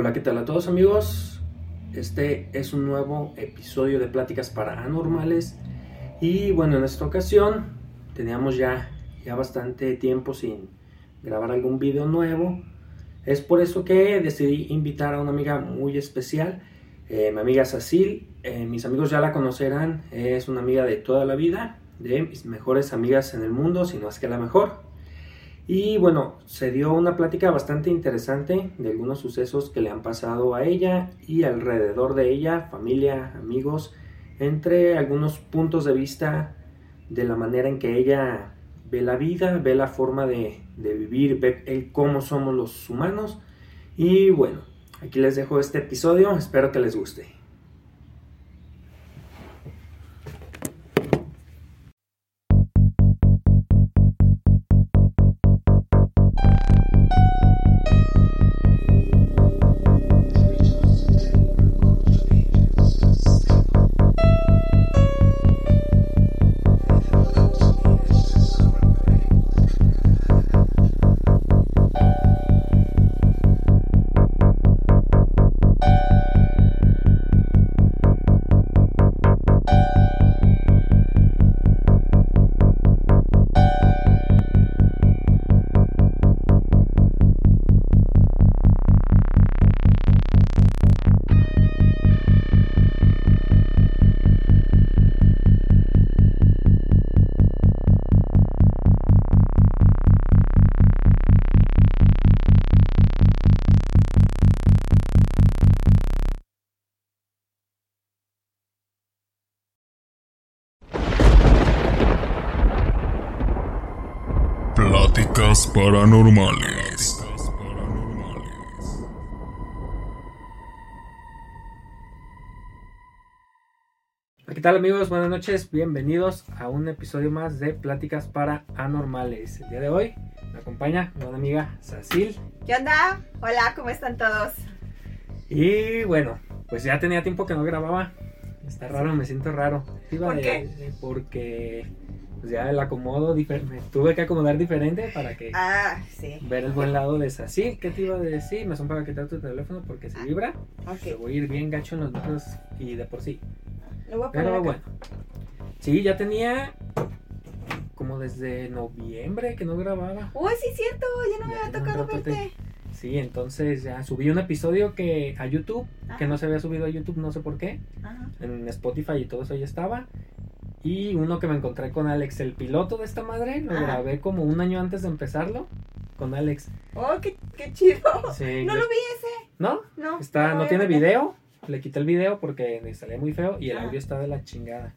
Hola, ¿qué tal a todos amigos? Este es un nuevo episodio de Pláticas Paranormales y bueno, en esta ocasión teníamos ya, ya bastante tiempo sin grabar algún video nuevo. Es por eso que decidí invitar a una amiga muy especial, eh, mi amiga Sacil. Eh, mis amigos ya la conocerán, es una amiga de toda la vida, de mis mejores amigas en el mundo, si no es que la mejor. Y bueno, se dio una plática bastante interesante de algunos sucesos que le han pasado a ella y alrededor de ella, familia, amigos, entre algunos puntos de vista de la manera en que ella ve la vida, ve la forma de, de vivir, ve el cómo somos los humanos. Y bueno, aquí les dejo este episodio, espero que les guste. Paranormales. ¿Qué tal amigos? Buenas noches, bienvenidos a un episodio más de Pláticas Paranormales. El día de hoy me acompaña una amiga Sacil. ¿Qué onda? Hola, ¿cómo están todos? Y bueno, pues ya tenía tiempo que no grababa. Está raro, me siento raro. Iba ¿Por de- qué? de- porque pues ya el acomodo, me tuve que acomodar diferente para que Ah, sí. ver el buen lado de Sacil. ¿Qué te iba a decir? Me son para quitar tu teléfono porque Ah. se vibra. Te Ok. voy a ir bien gacho en los números y de por sí. Lo voy a poner Pero acá. bueno. Sí, ya tenía como desde noviembre que no grababa. Uy, sí, cierto. Ya no me Ya había tiene un tocado verte. Sí, entonces ya subí un episodio que a YouTube, que no se había subido a YouTube, no sé por qué. Ajá. En Spotify y todo eso ya estaba. Y uno que me encontré con Alex, el piloto de esta madre, lo Ajá. grabé como un año antes de empezarlo con Alex. Oh, qué, qué chido. Sí, No le- lo vi ese. ¿No? No. Está, no tiene video. Le quité el video porque me salía muy feo y el Ah. audio está de la chingada.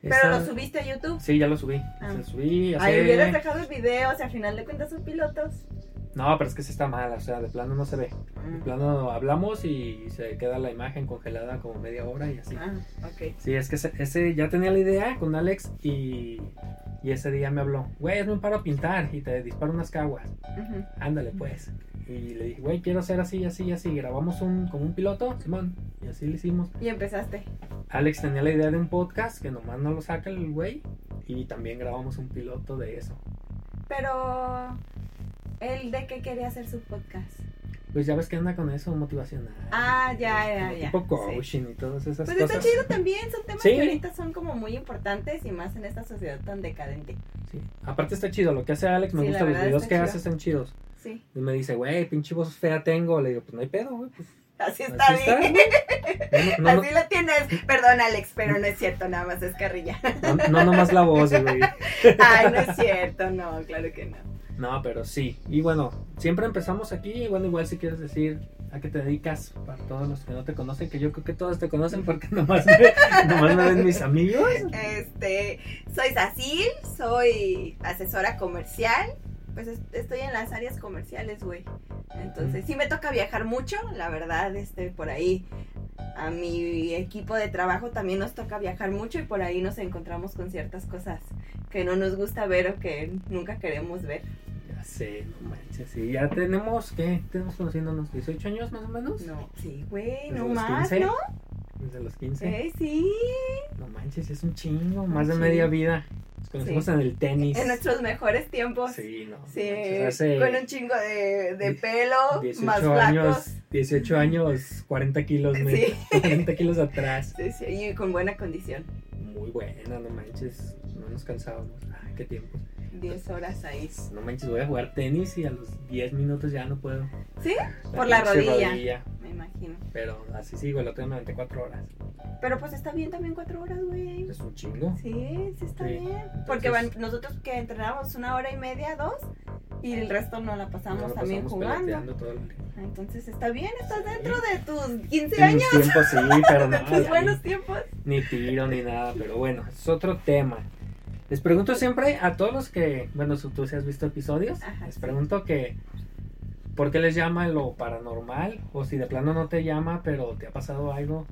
Pero Esa- lo subiste a YouTube. Sí, ya lo subí. Ah. Lo subí hace... Ahí hubieras dejado el video, o sea, al final de cuentas son pilotos. No, pero es que se está mal, o sea, de plano no se ve. De Mm. plano hablamos y se queda la imagen congelada como media hora y así. Ah, ok. Sí, es que ese, ese ya tenía la idea con Alex y, y ese día me habló, güey, hazme un paro a pintar y te disparo unas caguas. Ándale pues. Y le dije, güey, quiero hacer así, así, así. Grabamos un, como un piloto, Simón. Y así lo hicimos. Y empezaste. Alex tenía la idea de un podcast que nomás no lo saca el güey. Y también grabamos un piloto de eso. Pero. ¿El de qué quería hacer su podcast? Pues ya ves que anda con eso motivacional. Ah, ya, ya, Como ya. Tipo Sí. coaching y todas esas Pues cosas. está chido también, son temas Sí. que ahorita son como muy importantes y más en esta sociedad tan decadente. Sí. Aparte está chido, lo que hace Alex, me Sí, gusta, los videos que chido. hace están chidos. Sí, Y me dice, güey, pinche voz fea tengo. Le digo, pues no hay pedo, güey. Pues, así está así bien. güey. No, no, no, Así la tienes. Perdón, Alex, pero no es cierto, nada más es carrilla. no, no nomás la voz, güey. Ay, no es cierto, no, claro que no. No, pero sí. Y bueno, siempre empezamos aquí. y Bueno, igual si quieres decir a qué te dedicas, para todos los que no te conocen, que yo creo que todos te conocen porque nomás me, nomás me ven mis amigos. Este, soy Sacil, soy asesora comercial. Pues es- estoy en las áreas comerciales, güey. Entonces, sí me toca viajar mucho, la verdad, este, por ahí. A mi equipo de trabajo también nos toca viajar mucho y por ahí nos encontramos con ciertas cosas que no nos gusta ver o que nunca queremos ver. Ya sé, no manches. Sí, ya tenemos, ¿qué? Tenemos conociéndonos 18 años más o menos. No, sí, güey, ¿Desde no más, 15? ¿no? Desde los 15. Eh, sí. No manches, es un chingo, más de media vida. conocimos Sí. en el tenis. En nuestros mejores tiempos. Sí, no. Sí, manches, hace con un chingo de, de pelo, 18 más años, flacos. 18 años, 40 kilos, Sí. 40 kilos atrás. Sí, sí, y con buena condición. Muy buena, no manches, no nos cansábamos. Ay, qué tiempo. 10 horas ahí. No manches, voy a jugar tenis y a los 10 minutos ya no puedo. ¿Sí? Por la pinche rodilla. Me imagino. Pero así sigo, el otro día me aventé 4 horas. Pero pues está bien también 4 horas, güey. Es un chingo. Sí, sí está Sí, bien. entonces- Porque van- nosotros que entrenamos una hora y media, dos, y el resto no la pasamos No, lo también jugando. todo el. Entonces está bien, estás dentro de tus 15 En años, tiempos sí, pero no. de tus buenos tiempos. Ni tiro ni nada, pero bueno, es otro tema. Les pregunto siempre a todos los que, bueno, si tú sí has visto episodios, Ajá, les pregunto que, ¿por qué les llama lo paranormal? O si de plano no te llama, pero te ha pasado algo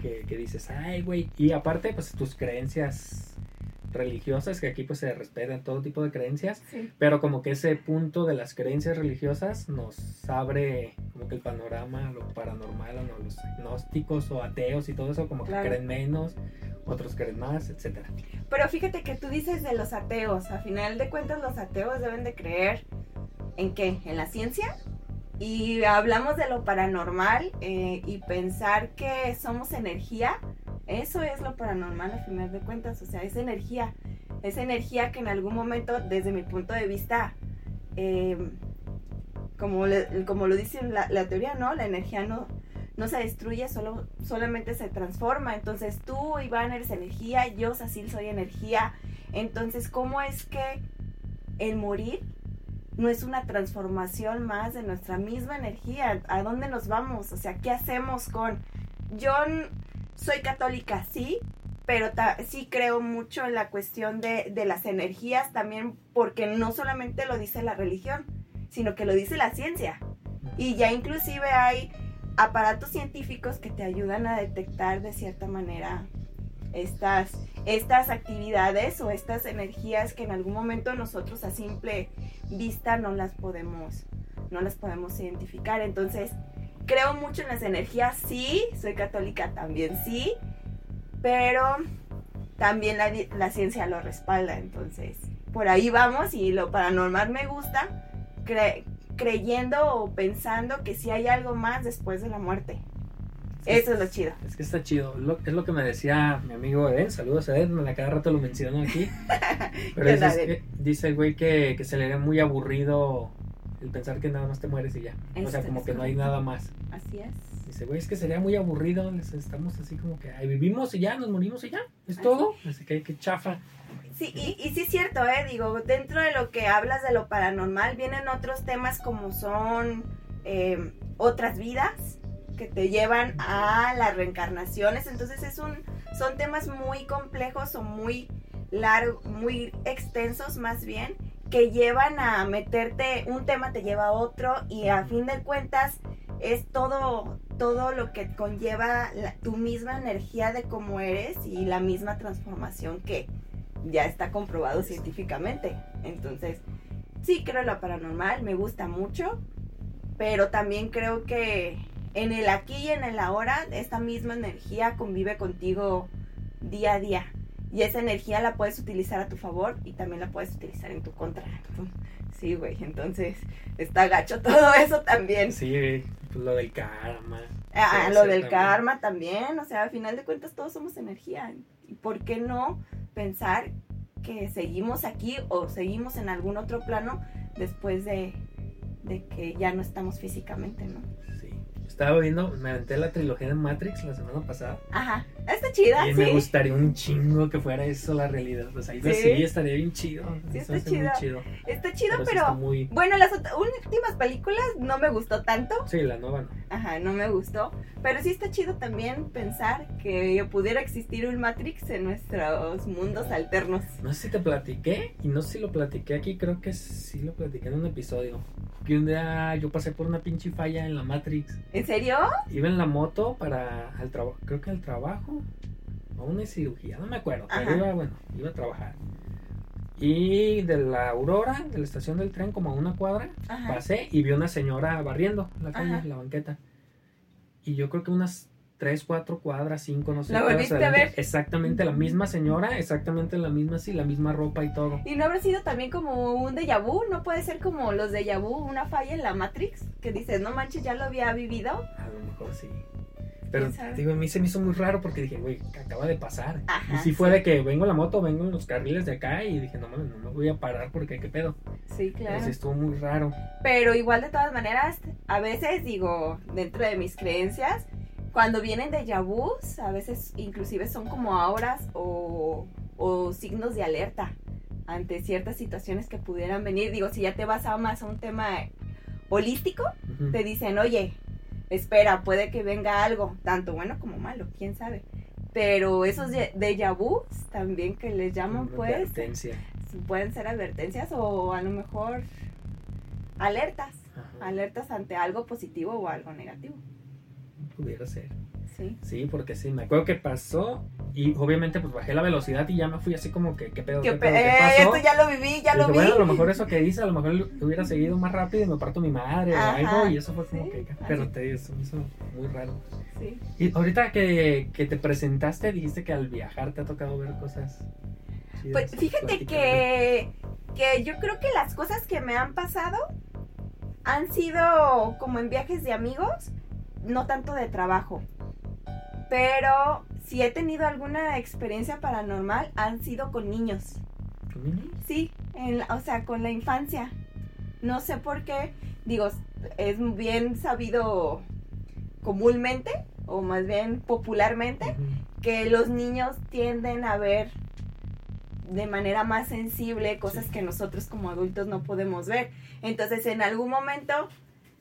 que, que dices, ay, güey. Y aparte, pues tus creencias religiosas, que aquí pues se respetan todo tipo de creencias, Sí. pero como que ese punto de las creencias religiosas nos abre como que el panorama, lo paranormal, a los agnósticos o ateos y todo eso, como que creen menos, otros creen más, etcétera. Pero fíjate que tú dices de los ateos, a final de cuentas los ateos deben de creer en qué, en la ciencia. Y hablamos de lo paranormal eh, y pensar que somos energía, eso es lo paranormal a final de cuentas, o sea, es energía, es energía que en algún momento, desde mi punto de vista, eh, como, como lo dice la, teoría, ¿no? La energía no, no se destruye, solo, solamente se transforma. Entonces tú, Iván, eres energía, yo, Cecil, soy energía. Entonces, ¿cómo es que el morir no es una transformación más de nuestra misma energía? ¿A dónde nos vamos? O sea, ¿qué hacemos con... Yo soy católica, sí, pero sí creo mucho en la cuestión de, de las energías también, porque no solamente lo dice la religión, sino que lo dice la ciencia. Y ya inclusive hay aparatos científicos que te ayudan a detectar de cierta manera estas, estas actividades o estas energías que en algún momento nosotros a simple vista no las podemos, no las podemos identificar. Entonces, creo mucho en las energías, sí, soy católica también, sí, pero también la, la ciencia lo respalda. Entonces, por ahí vamos y lo paranormal me gusta, cre- creyendo o pensando que sí hay algo más después de la muerte. Eso es lo chido. Es que está chido. Lo- es lo que me decía mi amigo Eden. Saludos a Eden. A cada rato lo menciono aquí. Pero que- dice el güey que, que se le haría muy aburrido el pensar que nada más te mueres y ya. O sea, Esto como que no hay nada más. Así es. Dice, güey, es que sería muy aburrido. les- Estamos así como que ahí vivimos y ya, nos morimos y ya. Es Así. todo. Así que que chafa. Sí, y, y sí es cierto, ¿eh? Digo, dentro de lo que hablas de lo paranormal vienen otros temas como son eh, otras vidas que te llevan a las reencarnaciones. Entonces es un, son temas muy complejos o muy largos, muy extensos más bien, que llevan a meterte, un tema te lleva a otro y a fin de cuentas es todo, todo lo que conlleva la- tu misma energía de cómo eres y la misma transformación que ya está comprobado científicamente. Entonces, sí creo en lo paranormal, me gusta mucho, pero también creo que en el aquí y en el ahora, esta misma energía convive contigo día a día. Y esa energía la puedes utilizar a tu favor y también la puedes utilizar en tu contra. Sí, güey, entonces está gacho todo eso también. Sí, pues lo del karma. Ah, lo del también. karma también, o sea, al final de cuentas todos somos energía. ¿Y por qué no pensar que seguimos aquí o seguimos en algún otro plano después de, de que ya no estamos físicamente, ¿no? Sí. Estaba viendo, me aventé la trilogía de Matrix la semana pasada. Ajá, está chida, Y sí. me gustaría un chingo que fuera eso la realidad. O sea, Sí. así estaría bien chido. Sí, está chido. Está chido, sí pero, está muy... bueno, las últimas películas no me gustó tanto. Sí, la nueva no. Ajá, no me gustó. Pero sí está chido también pensar que pudiera existir un Matrix en nuestros mundos alternos. No sé si te platiqué, y no sé si lo platiqué aquí, creo que sí lo platiqué en un episodio. Que un día yo pasé por una pinche falla en la Matrix. ¿En serio? Iba en la moto para al trabajo, creo que al trabajo, o una cirugía, no me acuerdo, pero iba, bueno, iba a trabajar. Y de la Aurora, de la estación del tren, como a una cuadra, Ajá. pasé y vi una señora barriendo la calle, Ajá. la banqueta. Y yo creo que unas tres, cuatro cuadras, cinco, no sé. ¿La volviste a ver? Exactamente la misma señora, exactamente la misma, sí, la misma ropa y todo. ¿Y no habrá sido también como un déjà vu? ¿No puede ser como los déjà vu, una falla en la Matrix? Que dices, no manches, ya lo había vivido. A lo mejor sí. Pero, digo, a mí se me hizo muy raro porque dije, güey, acaba de pasar. Ajá, y sí fue de que vengo en la moto, vengo en los carriles de acá y dije, no mames, no me voy a parar porque qué pedo. Sí, claro. sí estuvo muy raro. Pero igual de todas maneras, a veces digo, dentro de mis creencias, cuando vienen de vus, a veces inclusive son como auras o, o signos de alerta ante ciertas situaciones que pudieran venir. Digo, si ya te vas a más a un tema holístico, te dicen, oye, espera, puede que venga algo, tanto bueno como malo, quién sabe. Pero esos de vus también que les llaman, Una pues, advertencia. pueden ser advertencias o a lo mejor alertas Ajá. alertas ante algo positivo o algo negativo. Pudiera ser. Sí. Sí, porque sí, me acuerdo que pasó y obviamente pues bajé la velocidad y ya me fui así como que, ¿qué pedo? Que ¿Qué, pe- pedo? ¿Qué eh, pasó? esto ya lo viví, ya Y lo dije, vi. Bueno, a lo mejor eso que hice, a lo mejor hubiera seguido más rápido y me parto mi madre Ajá, o algo y eso fue como sí, que... Pero te eso me hizo muy raro. Sí. Y ahorita que, que te presentaste, dijiste que al viajar te ha tocado ver cosas. chidas. Pues fíjate que, que yo creo que las cosas que me han pasado han sido como en viajes de amigos, no tanto de trabajo. Pero si he tenido alguna experiencia paranormal, han sido con niños. ¿Con niños? Sí, en la- o sea, con la infancia. No sé por qué, digo, es bien sabido comúnmente, o más bien popularmente, que los niños tienden a ver de manera más sensible cosas Sí. que nosotros como adultos no podemos ver. Entonces, en algún momento,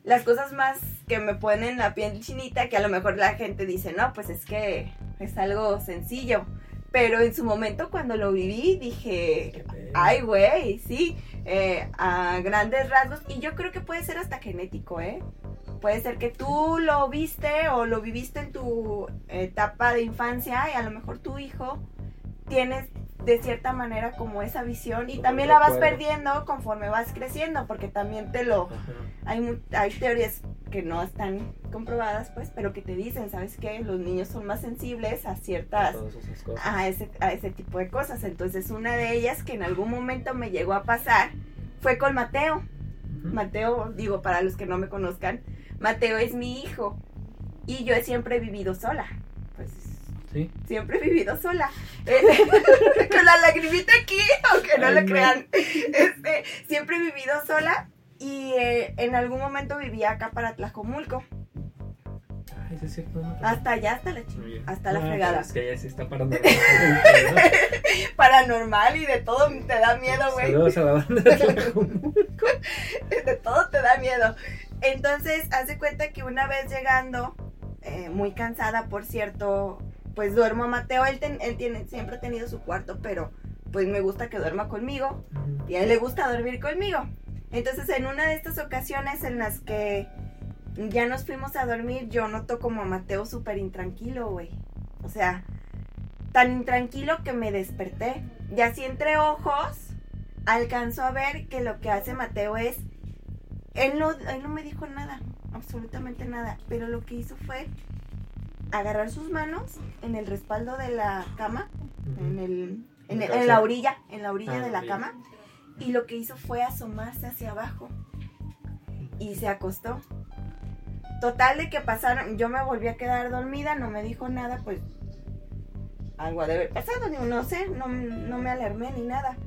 las cosas más que me ponen la piel chinita, que a lo mejor la gente dice, no, pues es que es algo sencillo. Pero en su momento, cuando lo viví, dije. Ay, güey, sí, eh, a grandes rasgos. Y yo creo que puede ser hasta genético, ¿eh? Puede ser que tú lo viste o lo viviste en tu etapa de infancia y a lo mejor tu hijo tienes de cierta manera como esa visión y Como también la vas perdiendo conforme vas creciendo porque también te lo... Hay, hay teorías que no están comprobadas pues, pero que te dicen, ¿sabes qué? Los niños son más sensibles a ciertas cosas. a ese, a ese tipo de cosas. Entonces, una de ellas que en algún momento me llegó a pasar fue con Mateo. Mateo, digo, para los que no me conozcan, Mateo es mi hijo. Y yo siempre he vivido sola. Sí. siempre he vivido sola. Eh, con la lagrimita aquí, aunque no Ay, lo crean. Este, siempre he vivido sola. Y eh, en algún momento vivía acá para Tlajomulco. Ay, sí es cierto. no Hasta allá, hasta la, Muy chi- bien. hasta la fregada. Es que ya sí está parando. Paranormal y de todo te da miedo, güey. Saludos a la banda de Tlajomulco. de todo te da miedo. Entonces, hace cuenta que una vez llegando, eh, muy cansada, por cierto, pues duermo a Mateo. Él, ten- él tiene, siempre ha tenido su cuarto, pero pues me gusta que duerma conmigo y a él le gusta dormir conmigo. Entonces, en una de estas ocasiones en las que ya nos fuimos a dormir, yo noto como a Mateo súper intranquilo, güey. O sea, tan intranquilo que me desperté. Y así entre ojos, alcanzó a ver que lo que hace Mateo es... Él no, él no me dijo nada, absolutamente nada. Pero lo que hizo fue agarrar sus manos en el respaldo de la cama, en, el, en, ¿La el- en la cabeza? orilla, en la orilla Ah, de la orilla. cama. Y lo que hizo fue asomarse hacia abajo y se acostó. Total de que pasaron, yo me volví a quedar dormida, no me dijo nada, pues algo ha de haber pasado, no sé, no, no me alarmé ni nada.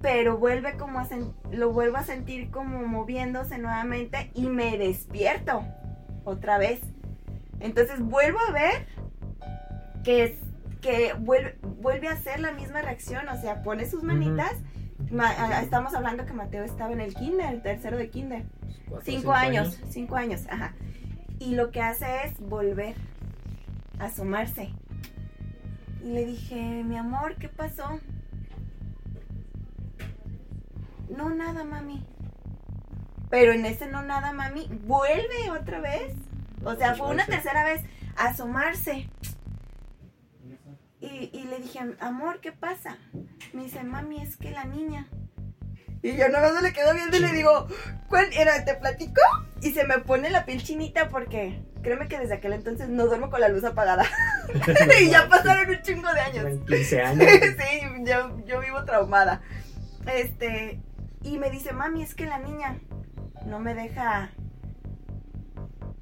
Pero vuelve como a lo vuelvo a sentir como moviéndose nuevamente y me despierto otra vez. Entonces vuelvo a ver que es que vuelve, vuelve a hacer la misma reacción, o sea, pone sus manitas. Ma- a- estamos hablando que Mateo estaba en el kinder, el tercero de kinder. Cuatro, Cinco años, cinco años, ajá. Y lo que hace es volver a asomarse. Y le dije, mi amor, ¿qué pasó? No, nada, mami. Pero en ese no nada, mami, vuelve otra vez. O sea, fue una tercera vez a asomarse. Y, y le dije, amor, ¿qué pasa? Me dice, mami, es que la niña. Y yo no me le quedo viendo y le digo, ¿cuál era? ¿Te platico? Y se me pone la piel chinita porque créeme que desde aquel entonces no duermo con la luz apagada. y ya pasaron un chingo de años. En 15 años. sí, yo, yo vivo traumada. Este, y me dice, mami, es que la niña no me deja.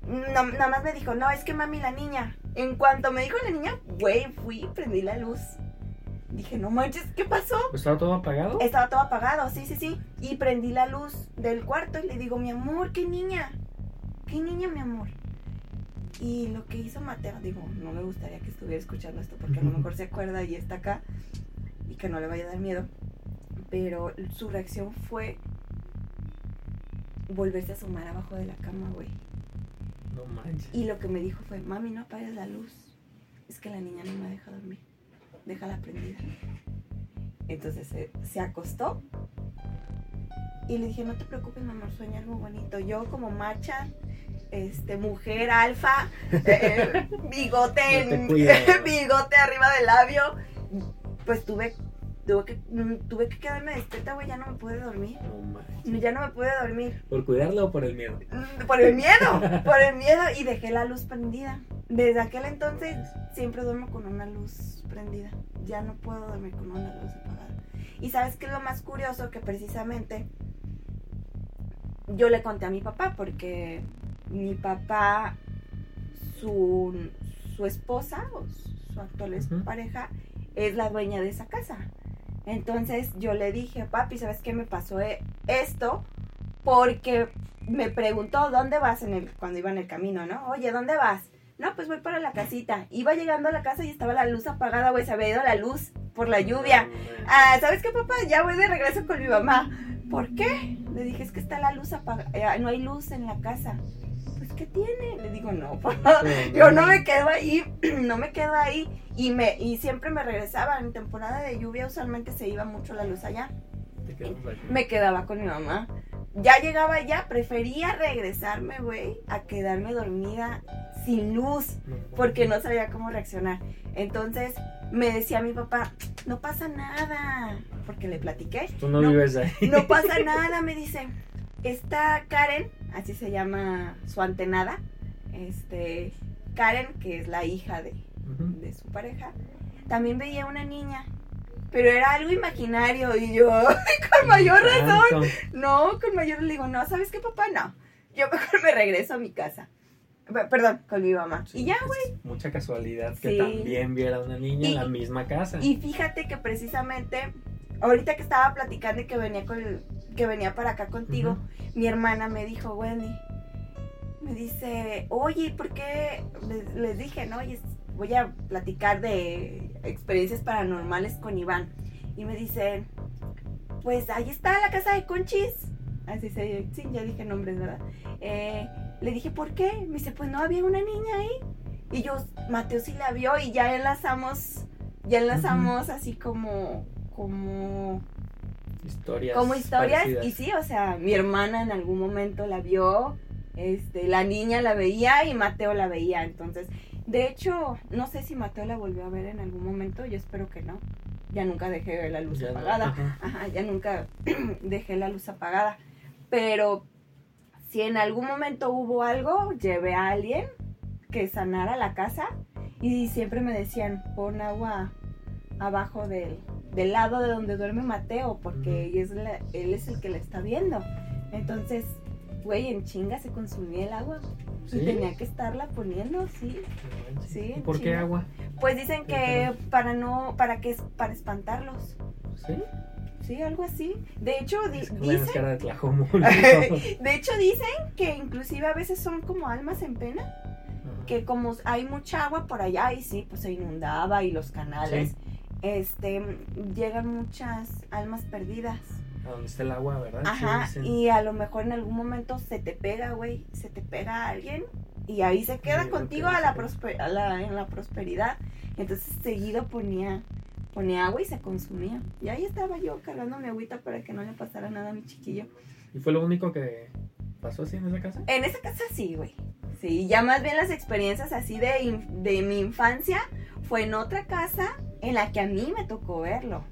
No, nada más me dijo, no, es que mami, la niña. En cuanto me dijo la niña, güey, fui, prendí la luz. Dije, no manches, ¿qué pasó? ¿Estaba todo apagado? Estaba todo apagado, sí, sí, sí. Y prendí la luz del cuarto y le digo, mi amor, ¿qué niña? ¿Qué niña, mi amor? Y lo que hizo Mateo, digo, no me gustaría que estuviera escuchando esto porque a lo mejor se acuerda y está acá y que no le vaya a dar miedo. Pero su reacción fue volverse a asomar abajo de la cama, güey. No manches. Y lo que me dijo fue, mami, no apagues la luz. Es que la niña no me deja dormir. Déjala prendida. Entonces se, se acostó. Y le dije, no te preocupes, mi amor, sueña algo bonito. Yo como macha, este, mujer alfa, eh, bigote, No te en- bigote arriba del labio, pues tuve, tuve que, mm, tuve que quedarme despierta, güey, ya no me pude dormir. No. Ya no me pude dormir. ¿Por cuidarla o por el miedo? Mm, Por el miedo, por el miedo y dejé la luz prendida. Desde aquel entonces siempre duermo con una luz prendida. Ya no puedo dormir con una luz apagada. Y sabes qué es lo más curioso que precisamente yo le conté a mi papá porque mi papá, su, su esposa o su actual pareja es la dueña de esa casa. Entonces yo le dije, papi, ¿sabes qué me pasó eh, esto? Porque me preguntó, ¿dónde vas en el, cuando iba en el camino, no? Oye, ¿dónde vas? No, pues voy para la casita. Iba llegando a la casa y estaba la luz apagada, güey, se había ido la luz por la lluvia. Ah, ¿sabes qué, papá? Ya voy de regreso con mi mamá. ¿Por qué? Le dije, es que está la luz apagada, no hay luz en la casa. Pues, ¿qué tiene? Le digo, no, papá. Yo no me quedo ahí, no me quedo ahí. Y, me, y siempre me regresaba. En temporada de lluvia usualmente se iba mucho la luz allá. Me quedaba con mi mamá. Ya llegaba allá, prefería regresarme, güey, a quedarme dormida sin luz porque no sabía cómo reaccionar. Entonces me decía mi papá, no pasa nada, porque le platiqué. Tú no, No. vives ahí. No pasa nada, me dice. Está Karen, así se llama su antenada. Este, Karen, que es la hija de, De su pareja, también veía una niña. Pero era algo imaginario y yo, con mayor razón. No, con mayor le digo, no, ¿sabes qué, papá? No. Yo mejor me regreso a mi casa. Pe- Perdón, con mi mamá. Sí, y ya, es güey. Mucha casualidad que también viera una niña Y- en la misma casa. Y fíjate que precisamente, ahorita que estaba platicando y que venía con que venía para acá contigo, mi hermana me dijo, Wendy, me dice, oye, ¿por qué? Les, les dije, ¿no? Oye, voy a platicar de experiencias paranormales con Iván. Y me dice, pues ahí está la casa de Conchis. Así se, sí, ya dije nombres, ¿verdad? Eh, le dije, ¿por qué? Me dice, pues no había una niña ahí. Y yo, Mateo sí la vio y ya enlazamos, ya enlazamos así como, como Historias. como historias parecidas. y sí, o sea, mi hermana en algún momento la vio, este, la niña la veía y Mateo la veía, entonces, de hecho, no sé si Mateo la volvió a ver en algún momento, yo espero que no, ya nunca dejé la luz Ya no, apagada, ajá. ajá, ya nunca dejé la luz apagada, pero si en algún momento hubo algo, llevé a alguien que sanara la casa y siempre me decían, pon agua abajo del, del lado de donde duerme Mateo, porque es la- él es el que la está viendo. Entonces, güey, en chinga se consumía el agua. ¿Sí? Y tenía que estarla poniendo, sí. Sí, ¿Y ¿Por qué agua? Pues dicen que para no, para que es para espantarlos. ¿Sí? Sí, algo así. De hecho, di- dicen, de de hecho dicen que inclusive a veces son como almas en pena. Ajá. que como hay mucha agua por allá y sí, pues se inundaba y los canales, este, llegan muchas almas perdidas. A donde está el agua, ¿verdad? Sí, Ajá, dicen. y a lo mejor en algún momento se te pega, güey, se te pega a alguien y ahí se queda Sí, contigo a la sí. prospe- a la- en la prosperidad. Entonces seguido ponía ponía agua y se consumía. Y ahí estaba yo cargando mi agüita para que no le pasara nada a mi chiquillo. ¿Y fue lo único que pasó así en esa casa? En esa casa sí, güey. Sí, ya más bien las experiencias así de, de mi infancia fue en otra casa en la que a mí me tocó verlo.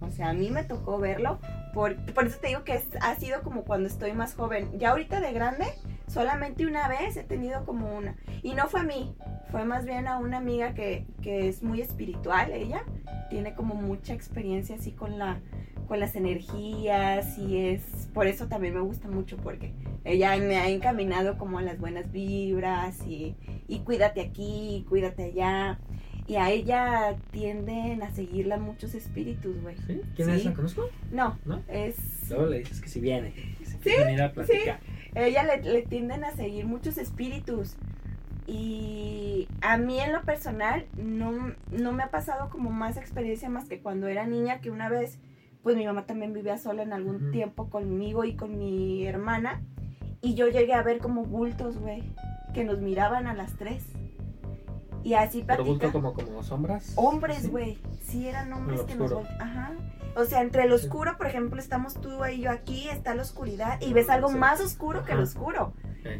O sea, a mí me tocó verlo. Por, por eso te digo que ha sido como cuando estoy más joven. Ya ahorita de grande Solamente una vez he tenido como una. Y no fue a mí, fue más bien a una amiga que, que es muy espiritual, ella. Tiene como mucha experiencia así con la con las energías y es por eso también me gusta mucho porque ella me ha encaminado como a las buenas vibras y, y cuídate aquí, cuídate allá. Y a ella tienden a seguirla muchos espíritus, güey. ¿Sí? ¿Quién es? ¿La conozco? No, ¿No? es... Luego le dices que si viene. Que Sí, a platicar. Ella le, le tienden a seguir muchos espíritus. Y a mí en lo personal no, no me ha pasado como más experiencia más que cuando era niña, que una vez, pues mi mamá también vivía sola en algún tiempo conmigo y con mi hermana. Y yo llegué a ver como bultos, güey, que nos miraban a las tres. Y así platica. como, como sombras. Hombres, güey. Sí, eran hombres que nos Ajá. O sea, entre el oscuro, por ejemplo, estamos tú y yo aquí, está la oscuridad, y ves algo Sí. más oscuro que el oscuro.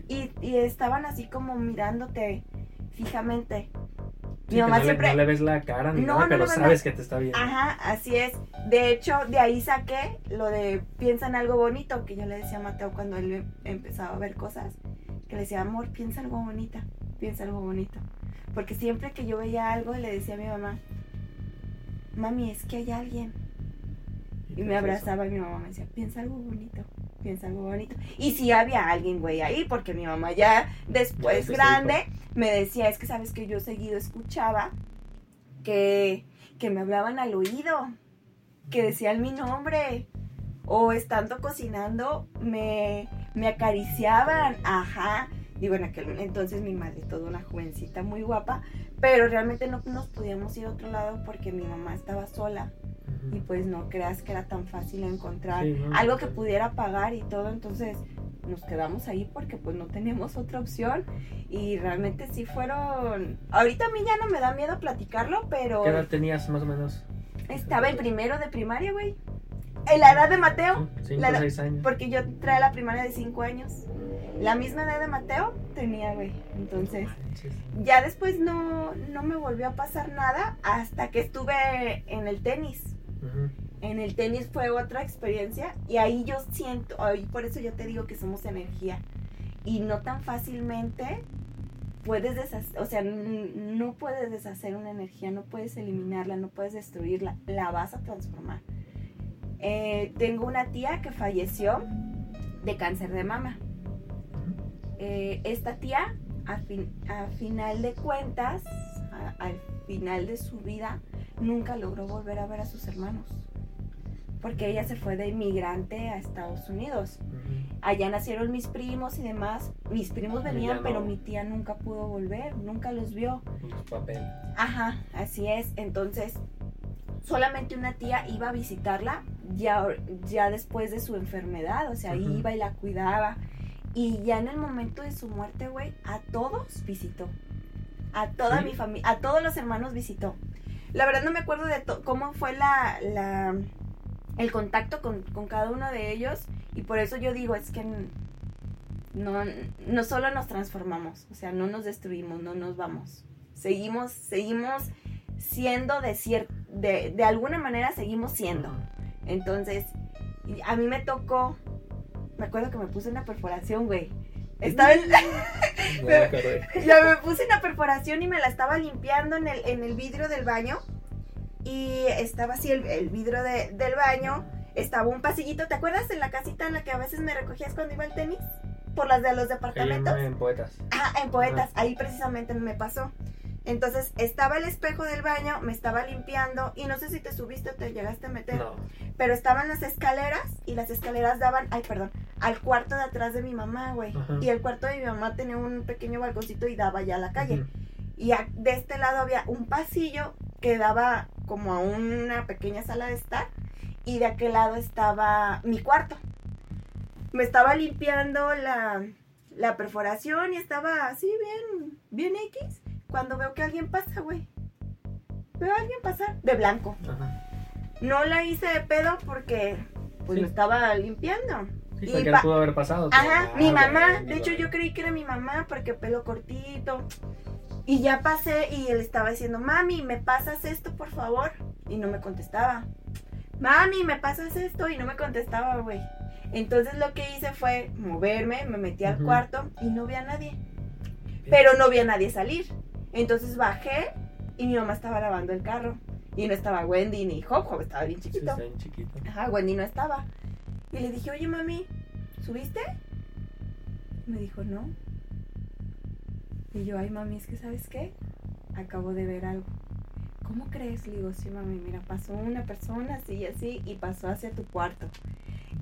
Y, y estaban así como mirándote fijamente. Sí, Mi mamá no, siempre. le, no le ves la cara ni No, nada, no pero sabes que te está viendo. Ajá, así es. De hecho, de ahí saqué lo de piensa en algo bonito, que yo le decía a Mateo cuando él em- empezaba a ver cosas. Que le decía, amor, piensa algo bonita, piensa algo bonito. Porque siempre que yo veía algo, le decía a mi mamá, mami, es que hay alguien. Y me abrazaba y mi mamá me decía, piensa algo bonito, piensa algo bonito. Y si había alguien, güey, ahí, porque mi mamá ya después grande me decía, es que sabes que yo seguido escuchaba que, que me hablaban al oído, que decían mi nombre, o estando cocinando me, me acariciaban, ajá. Digo, en aquel entonces mi madre, toda una jovencita muy guapa, pero realmente no nos podíamos ir a otro lado porque mi mamá estaba sola y pues no creas que era tan fácil encontrar Sí, no, algo que pudiera pagar y todo, entonces nos quedamos ahí porque pues no teníamos otra opción y realmente sí fueron, ahorita a mí ya no me da miedo platicarlo, pero ¿Qué edad tenías más o menos? estaba en primero de primaria, güey. En la edad de Mateo, Cinco, la edad- seis años. porque yo traía la primaria de 5 años. La misma edad de Mateo tenía, güey. Entonces, ya después no, no me volvió a pasar nada hasta que estuve en el tenis. En el tenis fue otra experiencia y ahí yo siento, ahí por eso yo te digo que somos energía y no tan fácilmente puedes deshacer, o sea, no puedes deshacer una energía, no puedes eliminarla, no puedes destruirla, la vas a transformar. Eh, tengo una tía que falleció de cáncer de mama. Eh, esta tía, a, fin- a final de cuentas, a- al final de su vida, nunca logró volver a ver a sus hermanos. Porque ella se fue de inmigrante a Estados Unidos. Allá nacieron mis primos y demás. Mis primos venían, no. pero mi tía nunca pudo volver, nunca los vio. Papeles. Ajá, así es. Entonces, solamente una tía iba a visitarla ya, ya después de su enfermedad. O sea, iba y la cuidaba. Y ya en el momento de su muerte, güey, a todos visitó. A toda ¿Sí? mi familia, a todos los hermanos visitó. La verdad no me acuerdo de cómo fue la, la- el contacto con, con cada uno de ellos. Y por eso yo digo, es que no, no solo nos transformamos, o sea, no nos destruimos, no nos vamos. Seguimos, seguimos siendo de, cier- de, de alguna manera seguimos siendo. Entonces, a mí me tocó, me acuerdo que me puse una perforación, güey. Estaba en, Ya me ya me puse una perforación y me la estaba limpiando en el, en el vidrio del baño. Y estaba así el, el vidrio de- del baño. Estaba un pasillito. ¿Te acuerdas en la casita en la que a veces me recogías cuando iba al tenis? Por las de los departamentos. en, en poetas. Ah, en Poetas, ahí precisamente me pasó. Entonces estaba el espejo del baño, me estaba limpiando y no sé si te subiste o te llegaste a meter, No. pero estaban las escaleras y las escaleras daban, ay perdón, al cuarto de atrás de mi mamá, güey. Ajá. Y el cuarto de mi mamá tenía un pequeño balconcito y daba ya a la calle. Y a- de este lado había un pasillo que daba como a una pequeña sala de estar y de aquel lado estaba mi cuarto. Me estaba limpiando la, la perforación y estaba así bien, bien X cuando veo que alguien pasa, güey. Veo a alguien pasar de blanco. Ajá. No la hice de pedo porque pues Sí. lo estaba limpiando. Sí, Y cualquiera pudo haber pasado. Ajá, mi mamá. güey, De hecho, yo creí que era mi mamá porque pelo cortito. Y ya pasé y él estaba diciendo, mami, ¿me pasas esto, por favor? Y no me contestaba. Mami, ¿me pasas esto? Y no me contestaba, güey. Entonces lo que hice fue moverme, me metí al cuarto y no vi a nadie. Pero no vi a nadie salir. Entonces bajé y mi mamá estaba lavando el carro. Y no estaba Wendy ni Hop, Hop estaba bien Sí, chiquito. está bien chiquito. Ajá, Wendy no estaba. Y le dije, oye mami, ¿subiste? Me dijo, no. Y yo, ay mami, es que ¿sabes qué? Acabo de ver algo. ¿Cómo crees? Le digo, sí mami, mira, pasó una persona así y así y pasó hacia tu cuarto.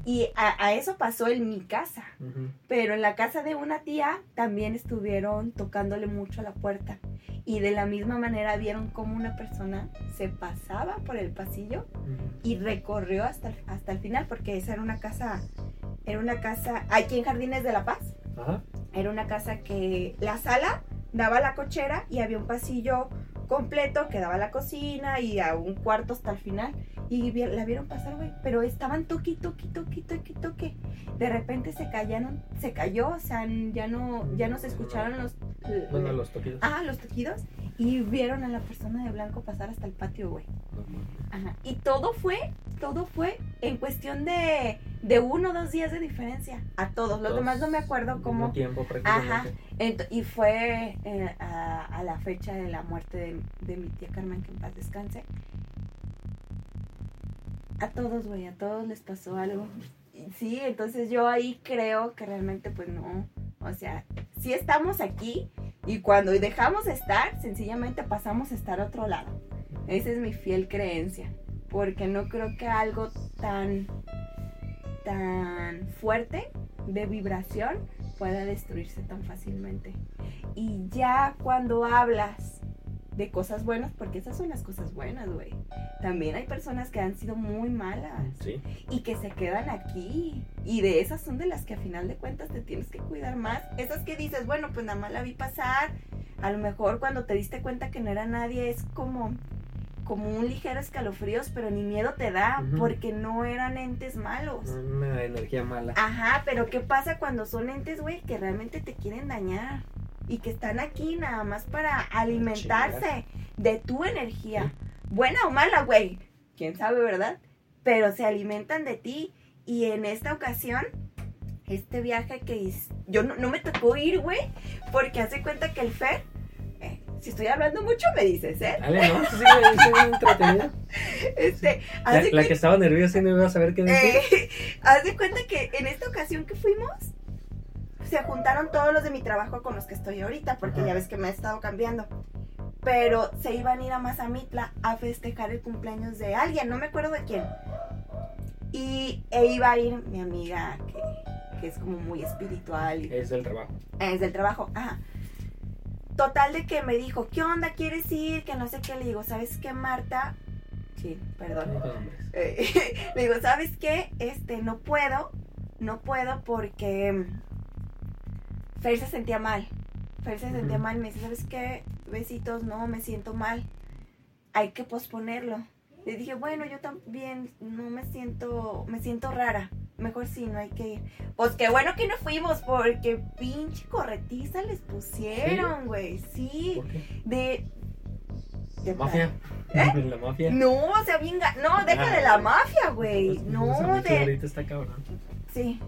Y a, a eso pasó en mi casa. Pero en la casa de una tía también estuvieron tocándole mucho a la puerta. Y de la misma manera vieron cómo una persona se pasaba por el pasillo y recorrió hasta, hasta el final, porque esa era una casa, era una casa, aquí en Jardines de la Paz, Ajá. era una casa que la sala daba a la cochera y había un pasillo completo que daba la cocina y a un cuarto hasta el final. Y la vieron pasar, güey, pero estaban toqui, toqui, toqui, toqui, toqui. De repente se callaron, se cayó, o sea, ya no, ya no se escucharon los... Bueno, los toquidos. Ah, los toquidos. Y vieron a la persona de blanco pasar hasta el patio, güey. Ajá. Y todo fue, todo fue en cuestión de, de uno o dos días de diferencia. A todos. Los Dos demás no me acuerdo cómo. tiempo prácticamente. Ajá. Y fue eh, a, a la fecha de la muerte de, de mi tía Carmen, que en paz descanse. A todos, güey, a todos les pasó algo. Sí, entonces yo ahí creo que realmente pues no. O sea, sí estamos aquí y cuando dejamos de estar, sencillamente pasamos a estar a otro lado. Esa es mi fiel creencia. Porque no creo que algo tan, tan fuerte de vibración pueda destruirse tan fácilmente. Y ya cuando hablas de cosas buenas, porque esas son las cosas buenas, güey. También hay personas que han sido muy malas Sí. y que se quedan aquí. Y de esas son de las que a final de cuentas te tienes que cuidar más. Esas que dices, bueno, pues nada más la vi pasar. A lo mejor cuando te diste cuenta que no era nadie es como como un ligero escalofríos, pero ni miedo te da porque no eran entes malos. Una energía mala. Ajá, pero ¿qué pasa cuando son entes, güey, que realmente te quieren dañar? Y que están aquí nada más para alimentarse de tu energía. Buena o mala, güey. Quién sabe, ¿verdad? Pero se alimentan de ti. Y en esta ocasión, este viaje que hice, yo no, no me tocó ir, güey, porque hace cuenta que el Fer, si estoy hablando mucho, me dices, ¿eh? Dale, ¿no? Sí, sí, entretenida. Este, La, hace la que estaba nerviosa y no iba a saber qué decir. Eh, haz de cuenta que en esta ocasión que fuimos, se juntaron todos los de mi trabajo con los que estoy ahorita, porque Ajá. ya ves que me he estado cambiando. Pero se iban a ir a Mazamitla a festejar el cumpleaños de alguien, no me acuerdo de quién. Y e iba a ir mi amiga, que, que es como muy espiritual Es del trabajo. es del trabajo, ajá. Total de que me dijo, ¿qué onda? ¿Quieres ir? Que no sé qué. Le digo, ¿sabes qué, Marta? Sí, perdón. Eh, le digo, ¿sabes qué? Este, no puedo, no puedo porque mm, Fer se sentía mal. Fer se sentía Ujú. mal, me dice, ¿sabes qué? Besitos, no, me siento mal. Hay que posponerlo. Le dije, bueno, yo también no me siento, me siento rara. Mejor sí, no hay que ir. Pues qué bueno que no fuimos, porque pinche corretiza les pusieron, güey. Sí, ¿Por qué? de... de Mafia. ¿Eh? La mafia. no, o sea, bien. No, deja de la mafia, güey. Pues, No, esa mujer de. Ahorita está cabrón. Sí,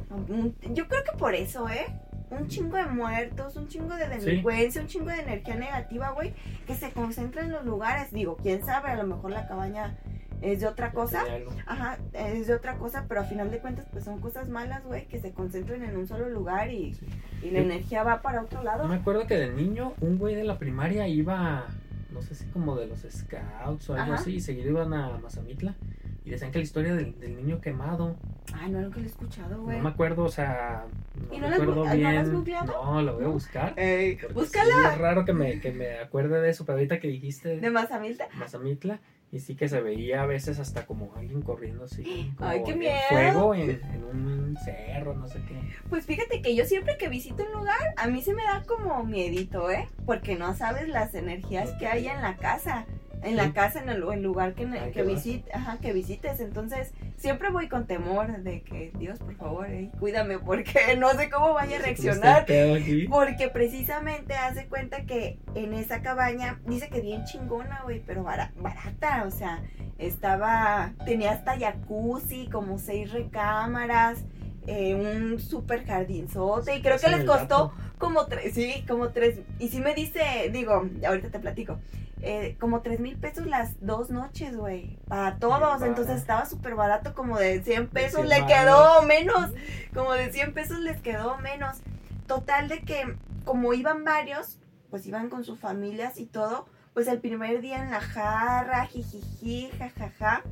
yo creo que por eso, ¿eh? Un chingo de muertos, un chingo de delincuencia, un chingo de energía negativa, güey, que se concentra en los lugares. Digo, quién sabe, a lo mejor la cabaña es de otra cosa. Ajá, es de otra cosa, pero a final de cuentas, pues son cosas malas, güey, que se concentran en un solo lugar y, Sí. y la Yo- energía va para otro Yo lado. me acuerdo que de niño, un güey de la primaria iba, no sé si como de los scouts o algo Ajá. así, y seguido iban a Mazamitla. Y decían que la historia del, del niño quemado, Ay, no, nunca lo he escuchado, güey. no me acuerdo, o sea, no ¿Y no la has recuerdo bu- ah, no la bien. has googleado? No, lo voy a buscar. Ey, búscala. sí es raro que me, que me acuerde de eso, pero ahorita que dijiste De Mazamilta. Mazamitla, y sí que se veía a veces hasta como alguien corriendo así. como Ay, qué en miedo. fuego en, en un cerro, no sé qué. Pues fíjate que yo siempre que visito un lugar, a mí se me da como miedito, ¿eh? Porque no sabes las energías que hay en la casa. En la casa, en el, el lugar que, Ay, que, ajá, visites. Entonces, siempre voy con temor de que, Dios, por favor, eh, cuídame, porque no sé cómo vaya a reaccionar. Porque precisamente hace cuenta que en esa cabaña, dice que bien chingona, güey, pero bara- barata, o sea, estaba, tenía hasta jacuzzi, como seis recámaras, eh, un super jardinzote y creo que les costó como tres, sí, como tres, y si me dice, digo, ahorita te platico, eh, como tres mil pesos las dos noches, güey, para todos, entonces estaba súper barato, como de 100 pesos 100 le quedó menos, como de 100 pesos les quedó menos, total de que como iban varios, pues iban con sus familias y todo, pues el primer día en la jarra, jijiji, jajaja,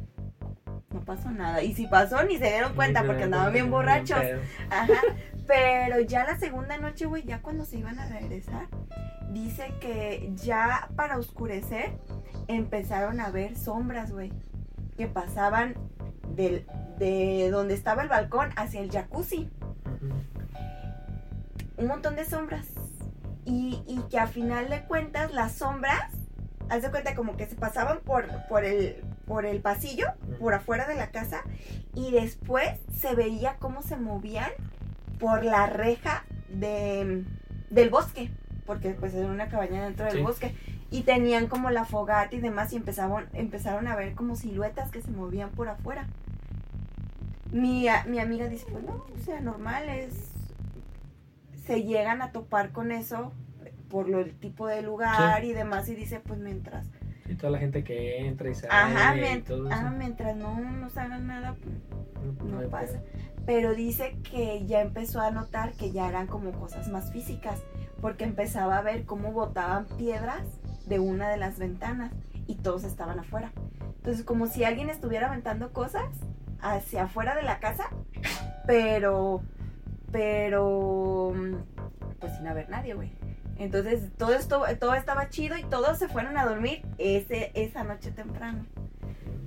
pasó nada, y si pasó ni se dieron cuenta porque andaban bien borrachos. Ajá, pero ya la segunda noche, güey, ya cuando se iban a regresar, dice que ya para oscurecer empezaron a ver sombras, güey, que pasaban del, de donde estaba el balcón hacia el jacuzzi. Un montón de sombras. Y, y que a final de cuentas las sombras, haz de cuenta como que se pasaban por, por, el, por el pasillo, por afuera de la casa, y después se veía cómo se movían por la reja de, del bosque, porque pues era una cabaña dentro del Sí. bosque, y tenían como la fogata y demás, y empezaron, empezaron a ver como siluetas que se movían por afuera. Mi, a- mi amiga dice, pues no, o sea, normal, es... Se llegan a topar con eso por lo, el tipo de lugar y demás, y dice, pues mientras Y toda la gente que entra y sale Ajá, y todo eso. ah, mientras no nos hagan nada, no hay pasa. Pero dice que ya empezó a notar que ya eran como cosas más físicas, porque empezaba a ver cómo botaban piedras de una de las ventanas y todos estaban afuera. Entonces, como si alguien estuviera aventando cosas hacia afuera de la casa, pero, pero, pues sin haber nadie, güey. Entonces, todo esto, todo estaba chido y todos se fueron a dormir ese, esa noche temprano.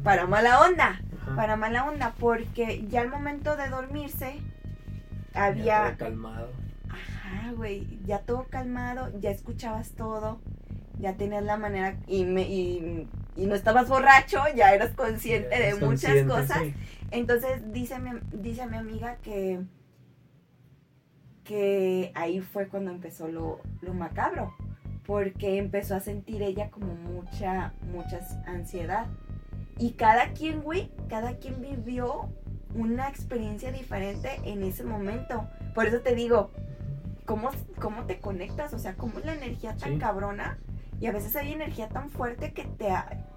Para mala onda Ajá. para mala onda, porque ya al momento de dormirse Ya había, todo calmado. ajá, güey, ya todo calmado, ya escuchabas todo, ya tenías la manera y, me, y, y no estabas borracho, ya eras consciente Ya de muchas consciente, cosas. sí. Entonces dice mi, dice mi amiga que, que ahí fue cuando empezó lo, lo macabro, porque empezó a sentir ella como mucha, mucha ansiedad. Y cada quien, güey, cada quien vivió una experiencia diferente en ese momento. Por eso te digo, ¿cómo, cómo te conectas? O sea, ¿cómo es la energía tan Sí. cabrona? Y a veces hay energía tan fuerte que te,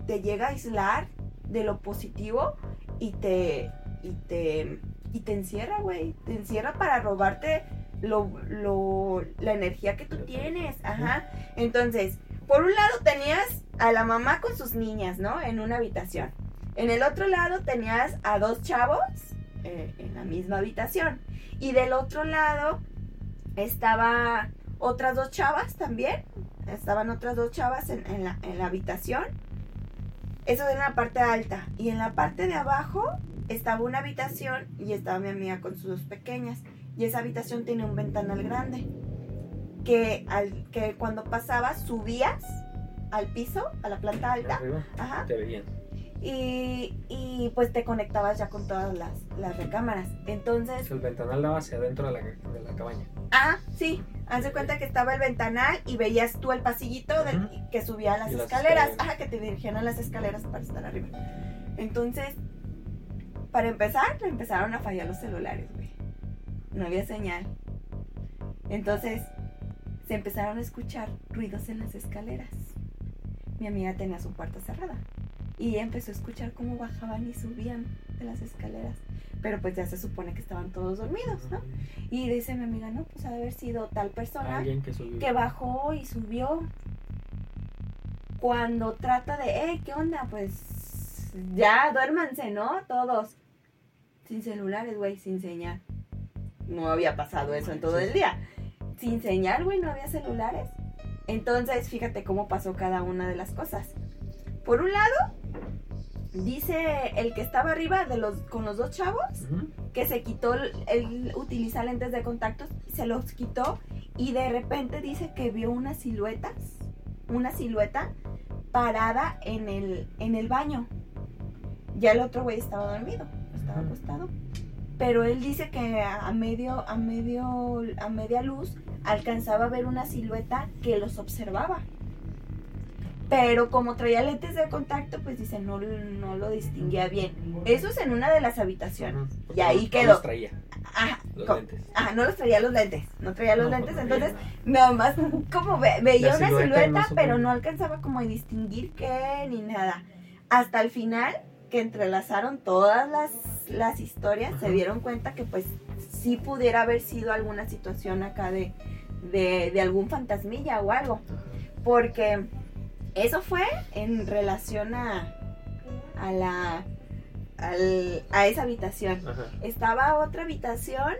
te llega a aislar de lo positivo y te, y te, y te encierra, güey. Te encierra para robarte lo, lo, la energía que tú tienes. Ajá. Entonces, por un lado tenías a la mamá con sus niñas, ¿no? En una habitación. En el otro lado tenías a dos chavos eh, en la misma habitación. Y del otro lado estaba otras dos chavas también. Estaban otras dos chavas en, en la, en la habitación. Eso era en la parte alta. Y en la parte de abajo estaba una habitación y estaba mi amiga con sus dos pequeñas. Y esa habitación tiene un ventanal grande. Que, al, que cuando pasabas subías al piso, a la planta alta. Arriba, Ajá. te veían. Y, y pues te conectabas ya con todas las, las recámaras. Entonces, El ventanal daba hacia adentro de la, de la cabaña. ah, sí, haz de cuenta que estaba el ventanal y veías tú el pasillito que subía a las escaleras. escaleras. Ajá, que te dirigían a las escaleras para estar arriba. Entonces, para empezar, empezaron a fallar los celulares. No había señal. Entonces, se empezaron a escuchar ruidos en las escaleras. Mi amiga tenía su puerta cerrada. Y empezó a escuchar cómo bajaban y subían de las escaleras. Pero pues ya se supone que estaban todos dormidos, ¿no? Y dice mi amiga, no, pues ha de haber sido tal persona que bajó y subió. Cuando trata de, hey, ¿qué onda? Pues ya duérmanse, ¿no? Todos. Sin celulares, güey, sin señal. No había pasado eso en todo el día. Sin señal, güey, no había celulares. Entonces, fíjate cómo pasó cada una de las cosas. Por un lado, dice el que estaba arriba de los, con los dos chavos, que se quitó, el, el utiliza lentes de contactos, se los quitó y de repente dice que vio unas siluetas, una silueta parada en el, en el baño. Ya el otro güey estaba dormido, estaba acostado. Pero él dice que a medio, a medio, a media luz alcanzaba a ver una silueta que los observaba. Pero como traía lentes de contacto, pues dice, no, no lo distinguía bien. Eso es en una de las habitaciones. Y ahí No quedó. los traía. Ajá, Los lentes. ajá, no los traía los lentes, no traía los No, lentes, no entonces nada más como ve- veía una silueta no pero no alcanzaba como a distinguir qué ni nada. Hasta el final, que entrelazaron todas las, las historias, se dieron cuenta que pues sí pudiera haber sido alguna situación acá de, de, de algún fantasmilla o algo. Porque eso fue en relación a, a la al- a esa habitación. Ajá. Estaba otra habitación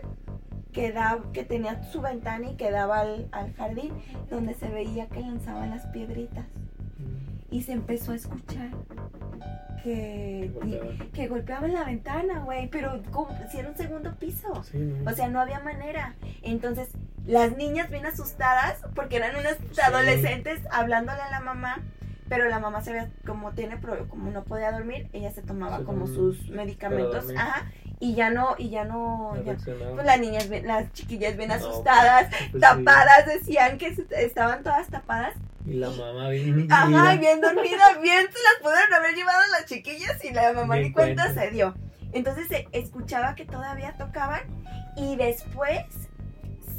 que, da, que tenía su ventana y que daba al, al jardín, donde se veía que lanzaban las piedritas. Y se empezó a escuchar que, Golpeaban. que golpeaban la ventana, güey, pero como si era un segundo piso. Sí, no. O sea, no había manera. Entonces, las niñas bien asustadas, porque eran unas adolescentes hablándole a la mamá, pero la mamá se había, como tiene, como no podía dormir, ella se tomaba como sus medicamentos, ajá, y ya no, y ya no, No ya- reaccionaba. pues las niñas, las chiquillas bien No, asustadas, pues sí. tapadas, decían que estaban todas tapadas, Y la mamá bien. ajá, mira. y bien dormida, bien se las pudieron haber llevado las chiquillas y la mamá ni cuenta cuenta. se dio. Entonces se escuchaba que todavía tocaban y después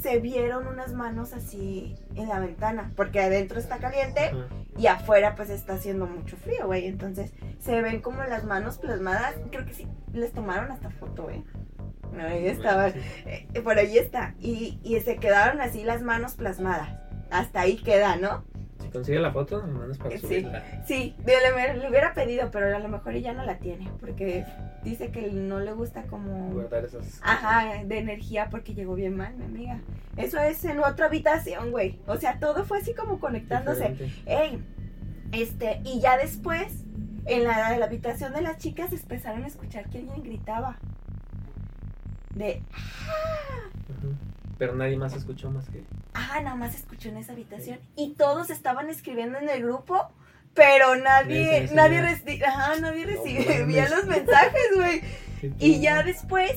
se vieron unas manos así en la ventana, porque adentro está caliente y afuera pues está haciendo mucho frío, güey. Entonces se ven como las manos plasmadas, creo que sí, les tomaron hasta foto, güey. Ahí estaban, eh, por ahí está. Y, y se quedaron así las manos plasmadas. Hasta ahí queda, ¿no? Si consigue la foto, me mandas para Sí. subirla. Sí, le, le hubiera pedido, pero a lo mejor ella no la tiene, porque dice que no le gusta como... Guardar esas. Ajá, de energía porque llegó bien mal, mi amiga. Eso es en otra habitación, güey. O sea, todo fue así como conectándose. Diferente. Ey, este, y ya después, en la, en la habitación de las chicas, empezaron a escuchar que alguien gritaba. De, Ajá. Pero nadie más escuchó más que. ah, nada más escuchó en esa habitación. Y todos estaban escribiendo en el grupo, pero nadie, nadie, reci- ajá, nadie recibía los mensajes, güey. ¿Qué Y ya después,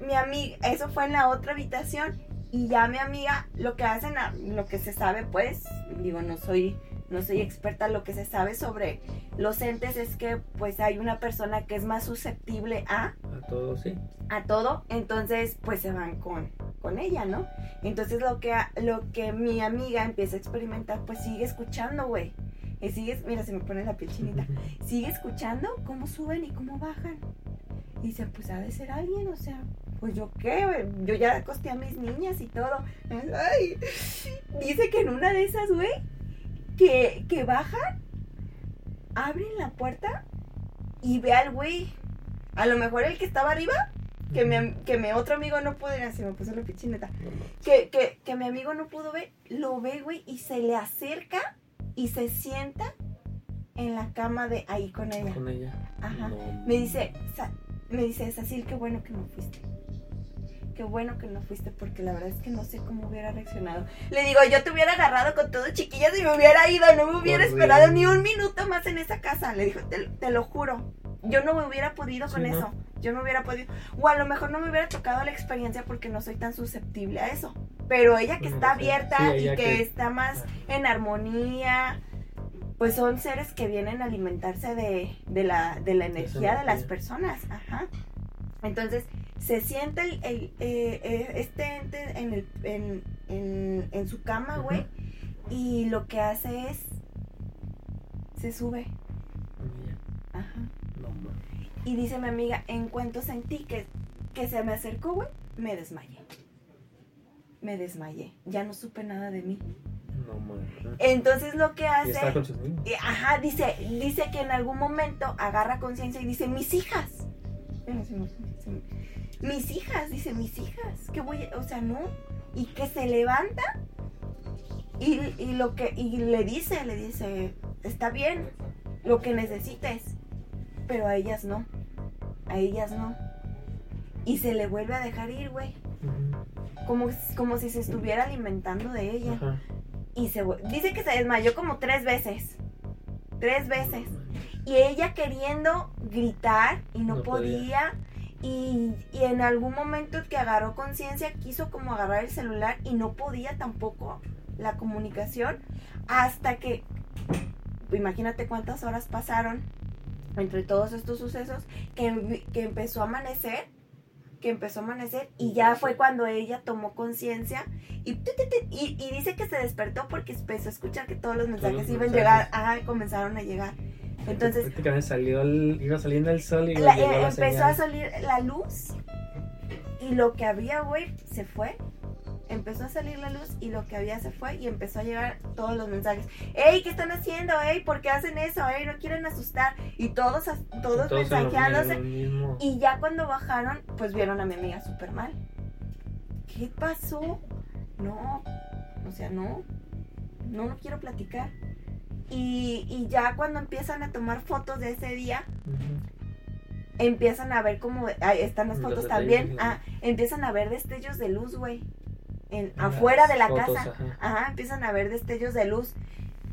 mi amiga, eso fue en la otra habitación. Y ya mi amiga, lo que hacen, lo que se sabe, pues, digo, no soy, no soy experta, lo que se sabe sobre los entes es que, pues, hay una persona que es más susceptible a, A todos, sí. a todo, entonces, pues, se van con, con ella, ¿no? Entonces, lo que, lo que mi amiga empieza a experimentar, pues, sigue escuchando, güey. Y sigue, mira, se me pone la piel chinita sigue escuchando cómo suben y cómo bajan. Y dice, pues ha de ser alguien, o sea, pues yo qué, güey? yo ya acosté a mis niñas y todo. Ay, dice que en una de esas, güey, que, que bajan, abren la puerta y ve al güey. A lo mejor el que estaba arriba, que mi, que mi otro amigo no pudo, mira, se me puso la pichineta que, que, que mi amigo no pudo ver, lo ve, güey, y se le acerca y se sienta en la cama de ahí con ella. Con ella. Ajá. No. Me dice, Sa- me dice, Cecil, qué bueno que no fuiste. Qué bueno que no fuiste porque la verdad es que no sé cómo hubiera reaccionado. Le digo, yo te hubiera agarrado con todo chiquillas y me hubiera ido, no me hubiera Horrible. esperado ni un minuto más en esa casa. Le dijo, te, te lo juro. Yo no me hubiera podido con eso. Yo no hubiera podido. O a lo mejor no me hubiera tocado la experiencia porque no soy tan susceptible a eso. Pero ella que está abierta Sí, y que, que- está más en armonía, pues son seres que vienen a alimentarse de, de la, de la energía de las personas. Ajá. Entonces, se siente el, el, eh, eh, este ente en, el, en, en, en su cama, güey, y lo que hace es, se sube. Ajá. No. Y dice mi amiga, en cuanto sentí que, que se me acercó, güey, me desmayé. Me desmayé. Ya no supe nada de mí. No, mames. Entonces lo que Y hace... está Ajá, dice, dice que en algún momento agarra conciencia y dice, mis hijas. Mis hijas, dice, mis hijas. ¿Qué voy a-?" O sea, no. Y que se levanta y, y lo que, y le dice, le dice, está bien, lo que necesites. Pero a ellas no. A ellas no. Y se le vuelve a dejar ir, güey. Como, como si se estuviera alimentando de ella. Ajá. Y se dice que se desmayó como tres veces. Tres veces. Y ella queriendo gritar y no, No podía. podía. Y, y en algún momento que agarró conciencia quiso como agarrar el celular y no podía tampoco la comunicación. Hasta que, imagínate cuántas horas pasaron entre todos estos sucesos, que, que empezó a amanecer, que empezó a amanecer y ya fue cuando ella tomó conciencia y, y, y dice que se despertó porque empezó a escuchar que todos los mensajes los iban a llegar, y comenzaron a llegar. Entonces, Prácticamente salió el- iba saliendo el sol y la- llegó eh, la empezó a señal. salir la luz y lo que había, güey, se fue. Empezó a salir la luz y lo que había se fue y empezó a llegar todos los mensajes. ¡Ey, qué están haciendo! ¡Ey, por qué hacen eso! ¡Ey, no quieren asustar! Y todos, todos, Todos en lo- mensajeándose. lo. Y ya cuando bajaron, pues vieron a mi amiga súper mal. ¿Qué pasó? No, o sea, no, no, no quiero platicar. Y, y ya cuando empiezan a tomar fotos de ese día, empiezan a ver como, ahí están las fotos también, ah, empiezan a ver destellos de luz, güey, en, Las afuera de la fotos, casa. ajá. Ajá, empiezan a ver destellos de luz.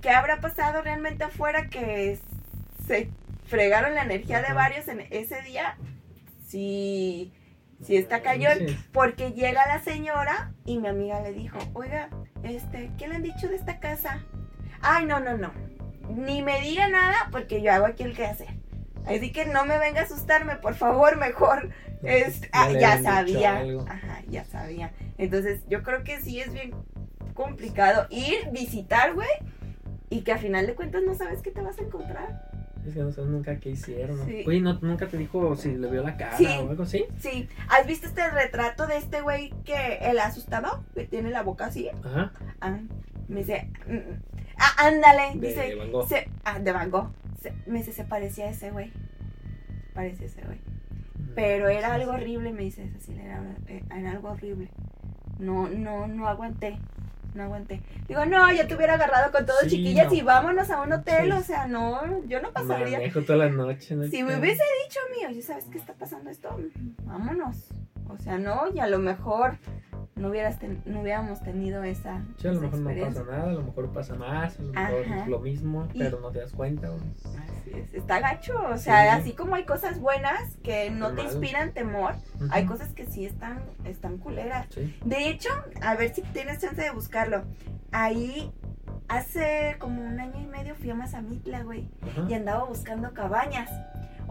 ¿Qué habrá pasado realmente afuera que se fregaron la energía de varios en ese día? Sí, sí está cañón. Sí. Porque llega la señora y mi amiga le dijo, oiga, este, ¿qué le han dicho de esta casa? Ay, no, no, no. Ni me diga nada porque yo hago aquí el que hacer. Así que no me venga a asustarme, por favor, mejor. Es, ah, ya sabía. Ajá, ya sabía. Entonces, yo creo que sí es bien complicado ir, visitar, güey, y que al final de cuentas no sabes qué te vas a encontrar. Es que no sabes nunca qué hicieron. Sí. Oye, ¿no, ¿nunca te dijo si le vio la cara Sí. o algo así? Sí, ¿has visto este retrato de este güey que el asustado, que tiene la boca así? Ajá. Ah, me dice, mm, mm. ah, ándale, De dice, Van Gogh. se- ah, de Van Gogh. Se- me dice, se parecía a ese güey. Parecía a ese güey. Pero era algo horrible, me dice Cecilia, era, eh, era algo horrible. No, no, no aguanté, no aguanté. Digo, no, yo te hubiera agarrado con todos Sí, chiquillas no. y vámonos a un hotel, Sí. o sea, no, yo no pasaría. Manejo toda la noche. ¿no? Si me hubiese dicho, mío, ¿ya sabes qué está pasando esto? Vámonos. O sea, no, y a lo mejor no, hubieras ten- no hubiéramos tenido esa, Sí, a lo mejor no pasa nada, a lo mejor pasa más, a lo mejor Ajá. es lo mismo, Y- pero no te das cuenta. güey. Así es, está gacho, o sea, Sí. así como hay cosas buenas que no te inspiran temor, hay cosas que sí están, están culeras. Sí. De hecho, a ver si tienes chance de buscarlo. Ahí, hace como un año y medio fui a Mazamitla, güey, Ajá. y andaba buscando cabañas.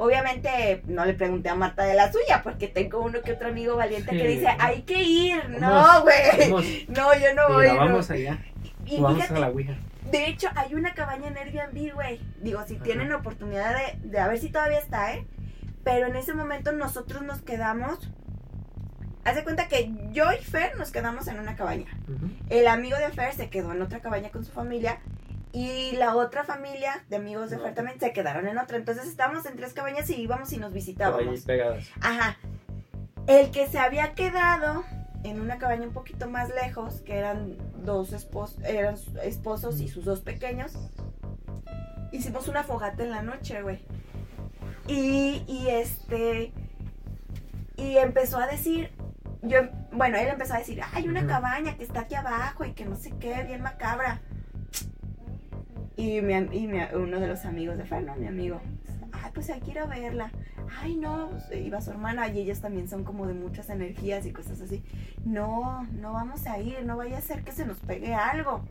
Obviamente no le pregunté a Marta de la suya, porque tengo uno que otro amigo valiente que dice, hay que ir. Vamos, No, güey. Vamos, No, yo no voy. mira, no. vamos allá. Y o vamos fíjate, a la Ouija. de hecho, hay una cabaña en Airbnb, güey. Digo, si Ajá. tienen oportunidad de, de a ver si todavía está, ¿eh? Pero en ese momento nosotros nos quedamos. Haz de cuenta que yo y Fer nos quedamos en una cabaña. El amigo de Fer se quedó en otra cabaña con su familia. Y la otra familia de amigos de No. Fer también se quedaron en otra. Entonces estábamos en tres cabañas y íbamos y nos visitábamos. pegadas. Ajá. El que se había quedado en una cabaña un poquito más lejos, que eran dos espos eran esposos y sus dos pequeños, hicimos una fogata en la noche, güey. Y, y este. Y empezó a decir. Yo, bueno, él empezó a decir, hay una cabaña que está aquí abajo y que no sé qué, bien macabra. Y, mi, y mi- uno de los amigos de Fer, ¿no? Mi amigo, ay, pues hay que ir a verla. Ay, no, pues, iba su hermana y ellas también son como de muchas energías y cosas así. No, no vamos a ir, no vaya a ser que se nos pegue algo.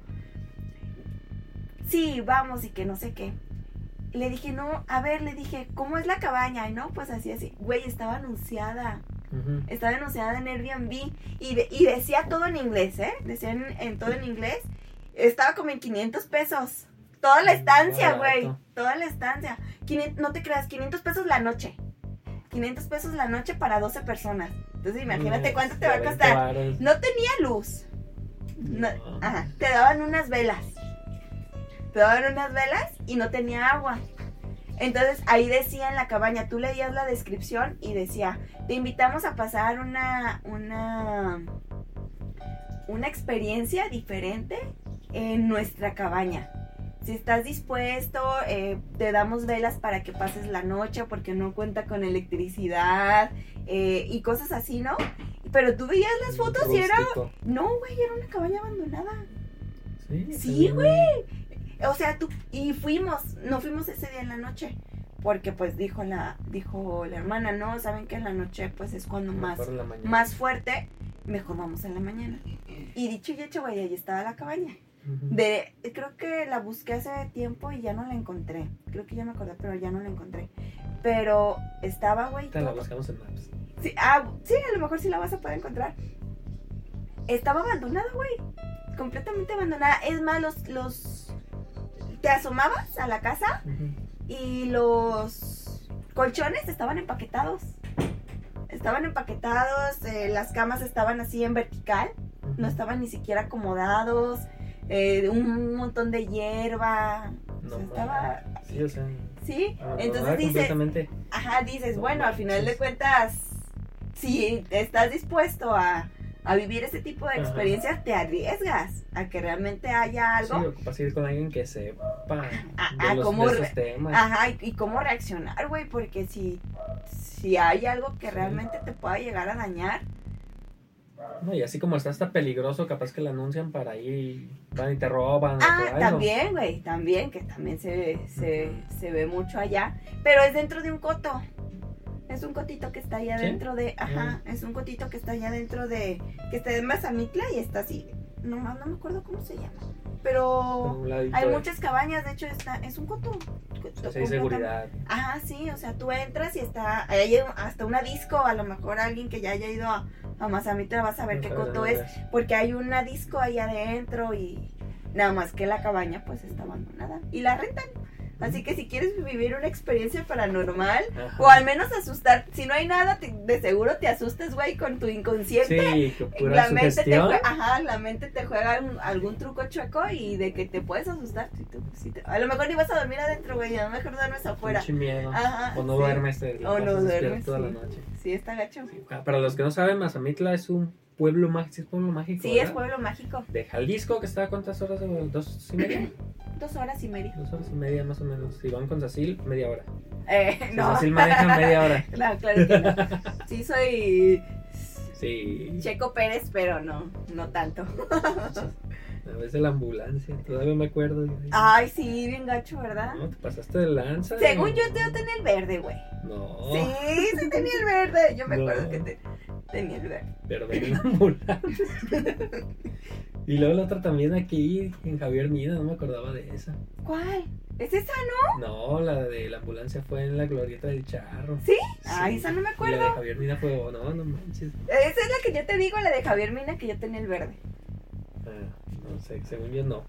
Sí, vamos y que no sé qué. Le dije, no, a ver, le dije, ¿cómo es la cabaña? Y no, pues así, así. Güey, estaba anunciada. Estaba anunciada en Airbnb y, de- y decía todo en inglés, ¿eh? Decía en, en todo en inglés. Estaba como en 500 pesos. Toda la estancia, güey. Toda la estancia. 500 no te creas, 500 pesos la noche. 500 pesos la noche para 12 personas. Entonces imagínate cuánto te va a 40 costar. No tenía luz. No. ajá, te daban unas velas. Te daban unas velas y no tenía agua. Entonces ahí decía en la cabaña, tú leías la descripción y decía, te invitamos a pasar una, una, una experiencia diferente en nuestra cabaña. Si estás dispuesto, eh, te damos velas para que pases la noche porque no cuenta con electricidad eh, y cosas así, ¿no? Pero tú veías las fotos y era... No, güey, era una cabaña abandonada. Sí, Sí, güey. O sea, tú y fuimos, no fuimos ese día en la noche, porque pues dijo la dijo la hermana, no, saben que en la noche pues es cuando más más fuerte, mejor vamos en la mañana. Y dicho y hecho, güey, ahí estaba la cabaña. De creo que la busqué hace tiempo y ya no la encontré. Creo que ya me acordé, pero ya no la encontré. Pero estaba, güey, Te la buscamos en Maps. Sí, ah, sí, a lo mejor sí la vas a poder encontrar. Estaba abandonada, güey. Completamente abandonada. Es más, los, los... Te asomabas a la casa y los colchones estaban empaquetados. Estaban empaquetados, eh, las camas estaban así en vertical, no estaban ni siquiera acomodados, eh, un montón de hierba. o No sea, estaba... Sí, o sea. Sí, entonces dices, ajá, dices, No bueno, al final de cuentas, si estás dispuesto a, a vivir ese tipo de Ajá. experiencias, te arriesgas a que realmente haya algo. Sí, ocupas ir con alguien que sepa de, los, ¿cómo de re- esos temas. Ajá, y, y cómo reaccionar, güey, porque si, si hay algo que Sí. realmente te pueda llegar a dañar, No, y así como está hasta peligroso, capaz que lo anuncian para ir, van y te roban. Ah, también, güey, también, que también se, se, se ve mucho allá. Pero es dentro de un coto. Es un cotito que está allá ¿Sí? dentro de. Ajá, es un cotito que está allá dentro de. Que está en Mazamitla y está así. No, no me acuerdo cómo se llama. Pero hay muchas cabañas, de hecho, está, es un coto. sí hay seguridad. Ajá, sí, o sea, tú entras y está. Hay hasta una disco, a lo mejor alguien que ya haya ido a, a Mazamitla va a saber qué No coto es porque hay una disco ahí adentro y nada más que la cabaña pues está abandonada y la rentan. Así que si quieres vivir una experiencia paranormal Ajá. o al menos asustar, si no hay nada, te- de seguro te asustes, güey, con tu inconsciente. Sí, que pura la mente te ajá, la mente te juega un- algún truco chueco y de que te puedes asustar. si tú- si te- a lo mejor ni vas a dormir adentro, güey, a lo mejor duermes afuera. Pinche miedo. Ajá, o no sí. duermes, la O no duermes, toda la sí. noche. Sí, está gacho. Sí. Ah, Para los que no saben, Mazamitla es un pueblo mágico. Sí, es pueblo mágico. Sí, es pueblo mágico. De Jalisco, que está a cuántas horas? ¿Dos y media? Dos horas y media. Dos horas y media más o menos. Si van con Sacil, media hora. Eh, Si no. Sacil maneja media hora. No, claro que no. Sí soy Sí. Checo Pérez, pero no, no tanto. A veces la ambulancia, todavía me acuerdo. Ay, sí, bien gacho, ¿verdad? No, te pasaste de lanza. Según yo, yo tenía el verde, güey. No, Sí, sí tenía el verde. Yo me No. acuerdo que te- tenía el verde. pero ven la ambulancia. y luego la otra también aquí, en Javier Mina, no me acordaba de esa. ¿Cuál? ¿Es esa, no? No, la de la ambulancia fue en la glorieta del charro. ¿Sí? Ay, esa no me Y la de acuerdo. Javier Mina fue, oh, no, no manches. Esa es la que yo te digo, la de Javier Mina, que yo tenía el verde. Ah, no sé, según yo no.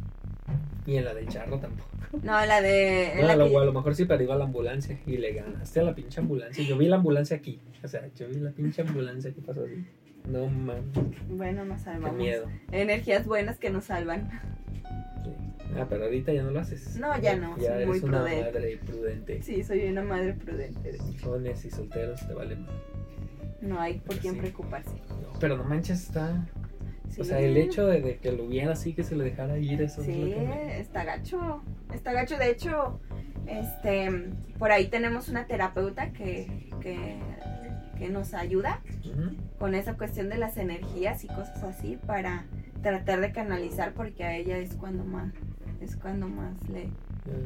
Y en la del charro tampoco. No, la de. No, la a, lo, que- a lo mejor sí, pero iba a la ambulancia y le ganaste a la pinche ambulancia. Yo vi la ambulancia aquí. O sea, yo vi la pinche ambulancia que pasó así. No mames, Bueno, nos qué salvamos. miedo. Energías buenas que nos salvan. Sí. Ah, pero ahorita ya no lo haces. No, ya no, Ya soy eres muy una prudente. madre prudente. Sí, soy una madre prudente. Jóvenes y solteros te valen mal. No hay por quién Sí. preocuparse. No, pero no manches, está. Sí. O sea, el hecho de, de que lo viera así, que se le dejara ir, eso es Sí, lo que me- está gacho. Está gacho. De hecho, este, por ahí tenemos una terapeuta que, que, que nos ayuda con esa cuestión de las energías y cosas así para tratar de canalizar porque a ella es cuando más es cuando más le,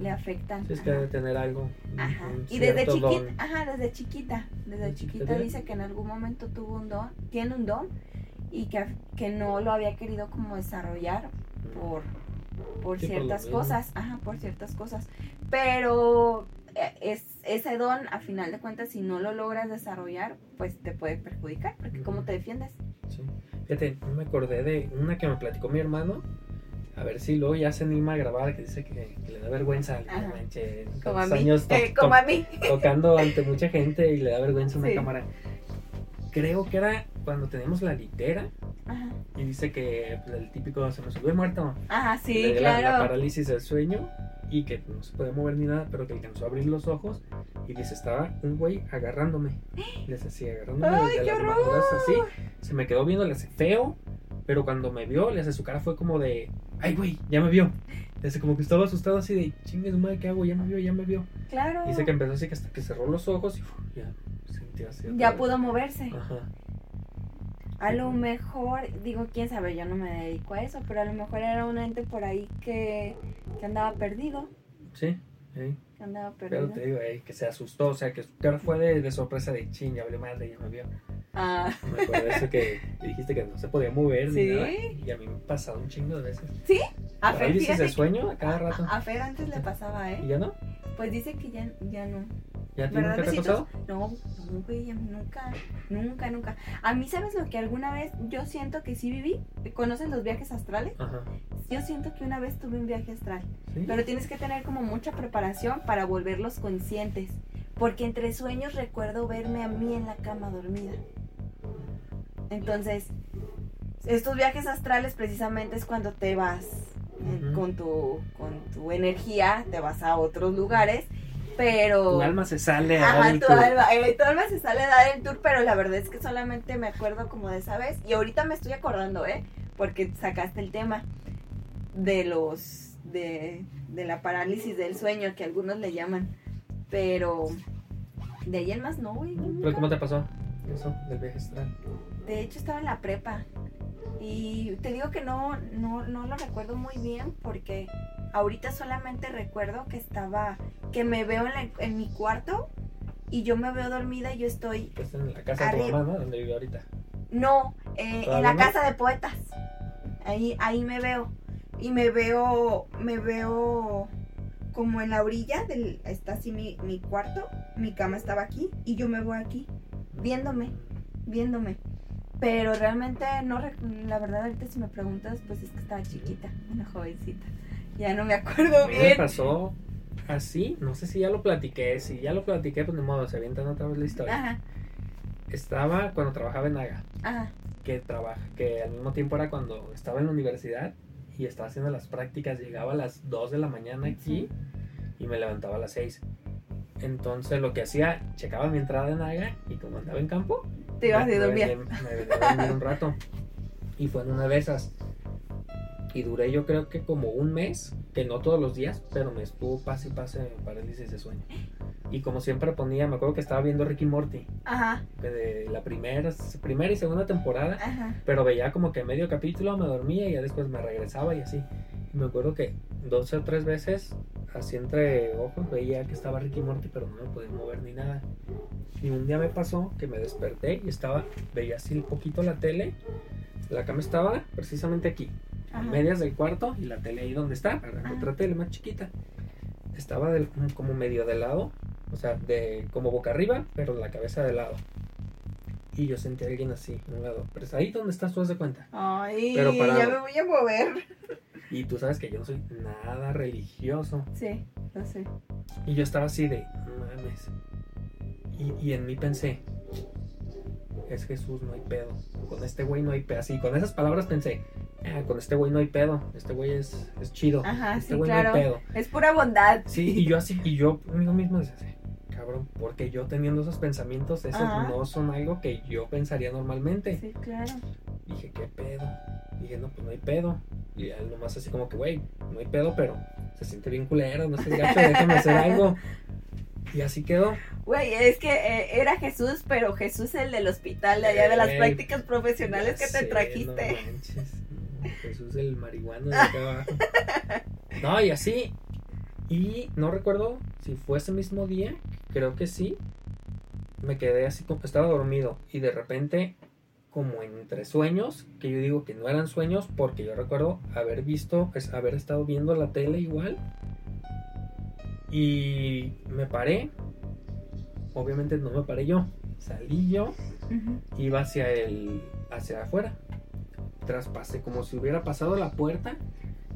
le afectan. Sí, es que debe tener algo. Ajá. Y desde chiquita, ajá, desde chiquita, desde ¿Desde chiquita chiquita? dice que en algún momento tuvo un don, tiene un don y que, que no lo había querido como desarrollar por, por Sí, ciertas cosas, ajá, por ciertas cosas. Pero eh, es, ese don, a final de cuentas, si no lo logras desarrollar, pues te puede perjudicar, porque ¿cómo te defiendes? Sí. Fíjate, no me acordé de una que me platicó mi hermano. A ver si luego ya se anima a grabar, que dice que, que le da vergüenza. No manches, Como a tantos mí, años to- eh, como to- a mí. tocando ante mucha gente y le da vergüenza una Sí. cámara. Creo que era cuando teníamos la litera Ajá, y dice que pues, el típico se me subió el muerto. Ajá, Le sí, dio la- La, claro. parálisis del sueño y que no se podía mover ni nada, pero que alcanzó a abrir los ojos y dice, estaba un güey agarrándome. Les así, agarrándome ¡Ay, qué horror! así. Se me quedó viendo, le hace feo, pero cuando me vio, le hace su cara fue como de, ay güey, ya me vio. Le hace como que estaba asustado así de, chingue su madre, ¿qué hago? Ya me vio, ya me vio. Claro. Dice que empezó así que hasta que cerró los ojos y uf, ya así. Ya pudo moverse. Ajá. A lo mejor, digo, quién sabe, yo no me dedico a eso, pero a lo mejor era un ente por ahí que, que andaba perdido. Sí, sí. Que andaba Pero perdido. te digo, que se asustó, o sea, que cara fue de, de sorpresa de ching, ya valió madre, ya me vio. Ah, Me acuerdo de eso que dijiste que no se podía mover ni Sí. nada. Y a mí me ha pasado un chingo de veces. a Por ahí Fer, dices de sueño a cada rato. a, a Fer antes le pasaba, ¿Y ¿eh? ya no? Pues dice que ya, ya no. ¿Y a ti ¿Verdad, nunca te ha pasado? No, no, güey, a nunca, nunca, nunca. A mí, ¿sabes lo que alguna vez yo siento que sí viví? ¿Conocen los viajes astrales? Ajá. Yo siento que una vez tuve un viaje astral. ¿Sí? Pero tienes que tener como mucha preparación para volverlos conscientes. Porque entre sueños recuerdo verme a mí en la cama dormida. Entonces, estos viajes astrales precisamente es cuando te vas eh, con, tu, con tu energía, te vas a otros lugares, pero... Tu alma se sale a dar Ajá, el tu tour. alma, eh, tu alma se sale a dar el tour, pero la verdad es que solamente me acuerdo como de esa vez. Y ahorita me estoy acordando, ¿eh? Porque sacaste el tema de los. de, de la parálisis del sueño, que algunos le llaman. Pero. de ahí en más no, güey. ¿Pero cómo te pasó eso del viaje astral? De hecho, estaba en la prepa. Y te digo que no, no, no lo recuerdo muy bien porque ahorita solamente recuerdo que estaba, que me veo en, la- en mi cuarto y yo me veo dormida y yo estoy, Pues en la casa de tu mamá, ¿no? Donde vive ahorita. no, eh, en ¿Todavía la no? casa de poetas. Ahí, ahí me veo. Y me veo, me veo como en la orilla del, está así mi, mi cuarto, mi cama estaba aquí y yo me veo aquí, viéndome, viéndome. Pero realmente no, la verdad ahorita si me preguntas, pues es que estaba chiquita, una jovencita. Ya no me acuerdo mí me bien. pasó así, no sé si ya lo platiqué, si ya lo platiqué, pues de modo, se avientan otra vez la historia. Ajá, Estaba cuando trabajaba en Naga, ajá, que trabaja, que al mismo tiempo era cuando estaba en la universidad y estaba haciendo las prácticas, llegaba a las 2 de la mañana aquí y me levantaba a las 6. Entonces lo que hacía, checaba mi entrada en Naga y como andaba en campo, te ibas me, me dormir. venía- me venía a dormir un rato. Y fue en una de esas. Y duré yo creo que como un mes, que no todos los días, pero me estuvo pase y pase parálisis de sueño. Y como siempre ponía, me acuerdo que estaba viendo Ricky Morty, Ajá, de la primera, primera y segunda temporada, ajá, pero veía como que medio capítulo, me dormía y ya después me regresaba y así. Y me acuerdo que dos o tres veces, así entre ojos, veía que estaba Ricky Morty, pero no me podía mover ni nada. Y un día me pasó que me desperté y estaba, veía así un poquito la tele. La cama estaba precisamente aquí, medias del cuarto y la tele ahí donde está, era Ajá. otra tele más chiquita. Estaba del- como medio de lado, o sea, de como boca arriba, pero la cabeza de lado. Y yo sentí a alguien así, a un lado. Pero es ahí donde estás tú, haz de cuenta. Ay, Pero parado. ya me voy a mover. Y tú sabes que yo no soy nada religioso. Sí, lo sé. Y yo estaba así de, no mames. Y, y en mí pensé, es Jesús, no hay pedo. Con este güey no hay pedo. Así, con esas palabras pensé, ah, con este güey no hay pedo. Este güey es, es chido. Ajá, este sí, güey claro. no hay pedo. Es pura bondad. Sí, y yo así, y yo mismo decía, "Sí, cabrón, porque yo teniendo esos pensamientos, esos Ajá. no son algo que yo pensaría normalmente. Sí, claro. Dije, ¿qué pedo? Dije, no, pues no hay pedo. Y él nomás así como que, güey, no hay pedo, pero se siente bien culero, no seas gacho, déjame hacer algo. Y así quedó. Güey, es que eh, era Jesús, pero Jesús el del hospital de allá de las prácticas profesionales que te trajiste. No manches, no, Jesús el marihuano de acá abajo. No, y así. Y no recuerdo si fue ese mismo día, creo que sí. Me quedé así como estaba dormido. Y de repente, como entre sueños, que yo digo que no eran sueños, porque yo recuerdo haber visto, pues, haber estado viendo la tele igual. Y me paré. Obviamente no me paré yo. Salí yo Ujú. iba hacia el hacia afuera traspasé como si hubiera pasado la puerta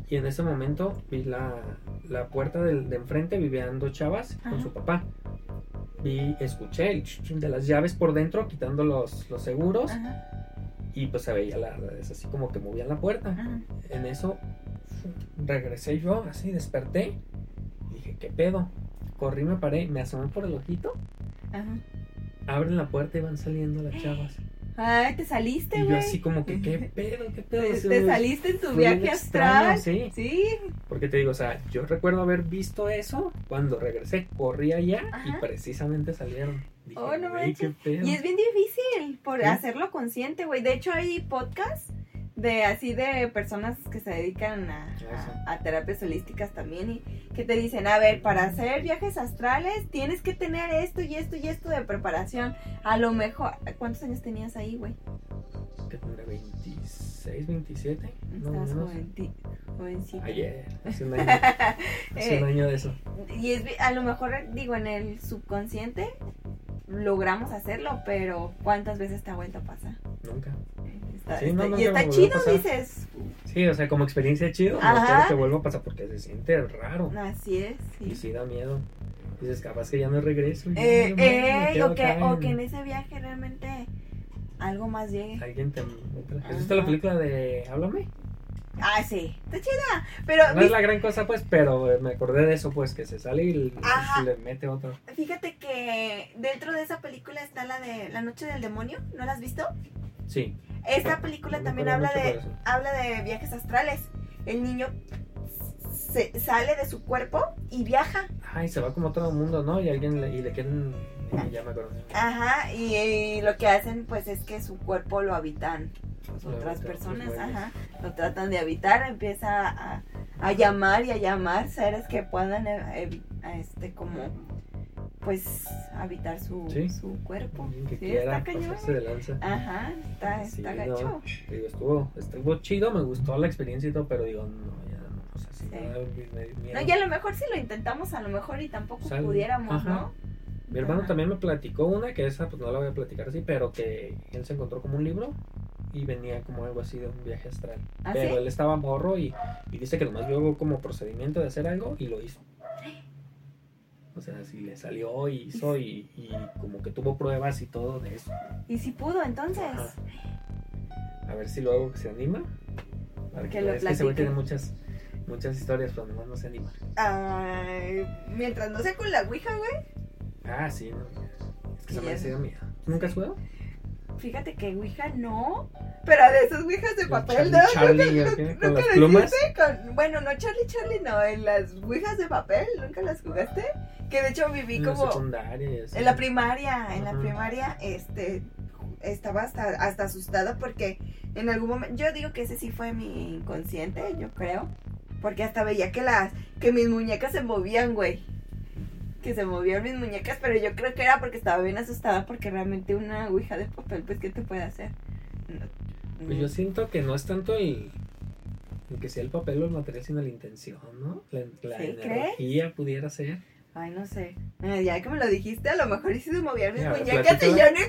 y en ese momento vi la, la puerta del, de enfrente vivían dos chavas con su papá vi escuché el ch- ch- de las llaves por dentro quitando los, los seguros Ajá, y pues se veía la, es así como que movían la puerta ajá. en eso regresé yo así desperté qué pedo corrí me paré me asomé por el ojito Ajá. abren la puerta y van saliendo las chavas Ay, te saliste, Y yo güey. así como que, ¿qué pedo? ¿Qué pedo? Te, saliste en tu viaje extraño, astral. Sí, Sí. porque te digo, o sea, yo recuerdo haber visto eso cuando regresé, corrí allá y precisamente salieron. Dije, Oh, no "Güey, qué pedo. Y es bien difícil por Sí. hacerlo consciente, güey. De hecho, hay podcasts de así de personas que se dedican a, Eso. a- a terapias holísticas también y que te dicen, a ver, para hacer viajes astrales tienes que tener esto y esto y esto de preparación. A lo mejor, ¿cuántos años tenías ahí, güey? Que tendré 26, 27. No, Estabas menos. joven. Ti- jovencita. Ayer, hace un año. hace un Eh, año de eso. Y es, a lo mejor, digo, en el subconsciente logramos hacerlo, pero ¿cuántas veces te ha vuelto a pasar? Nunca. Está, Sí, está- no, y está chido, dices. Sí, o sea, como experiencia chido, no Ajá. quiero que vuelva a pasar porque se siente raro. Así es, Y sí. da miedo. Dices, capaz que ya no regreso. Eh, no, me eh, o, que, acá o que en en- ese viaje realmente algo más llegue. Alguien te... ¿Has visto la película de Háblame? Ah, sí, está chida. Pero No es la gran cosa, pues, pero me acordé de eso, pues, que se sale y le, mete otro. fíjate que dentro de esa película está la de La Noche del Demonio, ¿no la has visto? Sí. Esta película No también habla de, habla de viajes astrales. El niño se sale de su cuerpo y viaja. Ay, se va como a otro mundo, ¿no? Y alguien le, y le quieren... Ya me acuerdo. Ajá, y, y lo que hacen pues es que su cuerpo lo habitan otras personas, pues, bueno. ajá, lo tratan de habitar, empieza a, a llamar y a llamar seres que puedan eh, este como pues habitar su, Sí. su cuerpo. Que Sí, quiera está cañón. pasarse de lanza. Ajá, está, Sí, está no. gacho. Digo, estuvo, estuvo chido, me gustó la experiencia y todo, pero digo, no, ya no, o sea, me No, y a lo mejor si lo intentamos, a lo mejor y tampoco Sal- pudiéramos, ajá. ¿no? Mi hermano Ajá. también me platicó una, que esa pues no la voy a platicar así, pero que él se encontró como un libro y venía como algo así de un viaje astral. ¿Ah, pero sí? él estaba morro y, y dice que nomás vio como procedimiento de hacer algo y lo hizo. O sea, si le salió y hizo y, y como que tuvo pruebas y todo de eso. Y si pudo, entonces. Ajá. A ver si luego se anima. Para Que lo veas que platique. tiene muchas, muchas historias, pero nomás no se anima. Ay, mientras no sea con la Ouija, güey. Ah, sí, no. Es que se me ya. hacía miedo. ¿Tú ¿Nunca has jugado? Fíjate que Ouija no. Pero de esas Ouijas de papel, ¿no? ¿Nunca las plumas. Con- bueno, no Charlie Charlie, no. En las Ouijas de papel, ¿nunca las jugaste? Que de hecho viví En la como. secundaria. En la primaria, en la primaria, este. Estaba hasta, hasta asustada porque en algún momento. Yo digo que ese sí fue mi inconsciente, yo creo. Porque hasta veía que las. que mis muñecas se movían, güey. Que se movían mis muñecas, pero yo creo que era porque estaba bien asustada porque realmente una ouija de papel, pues, ¿qué te puede hacer? No- Pues yo siento que no es tanto el, el que sea el papel o el material, sino la intención, ¿no? La, la ¿Sí, energía pudiera ser. Ay, no sé. Ya que me lo dijiste, a lo mejor sí se movían mis Ya, muñecas y yo no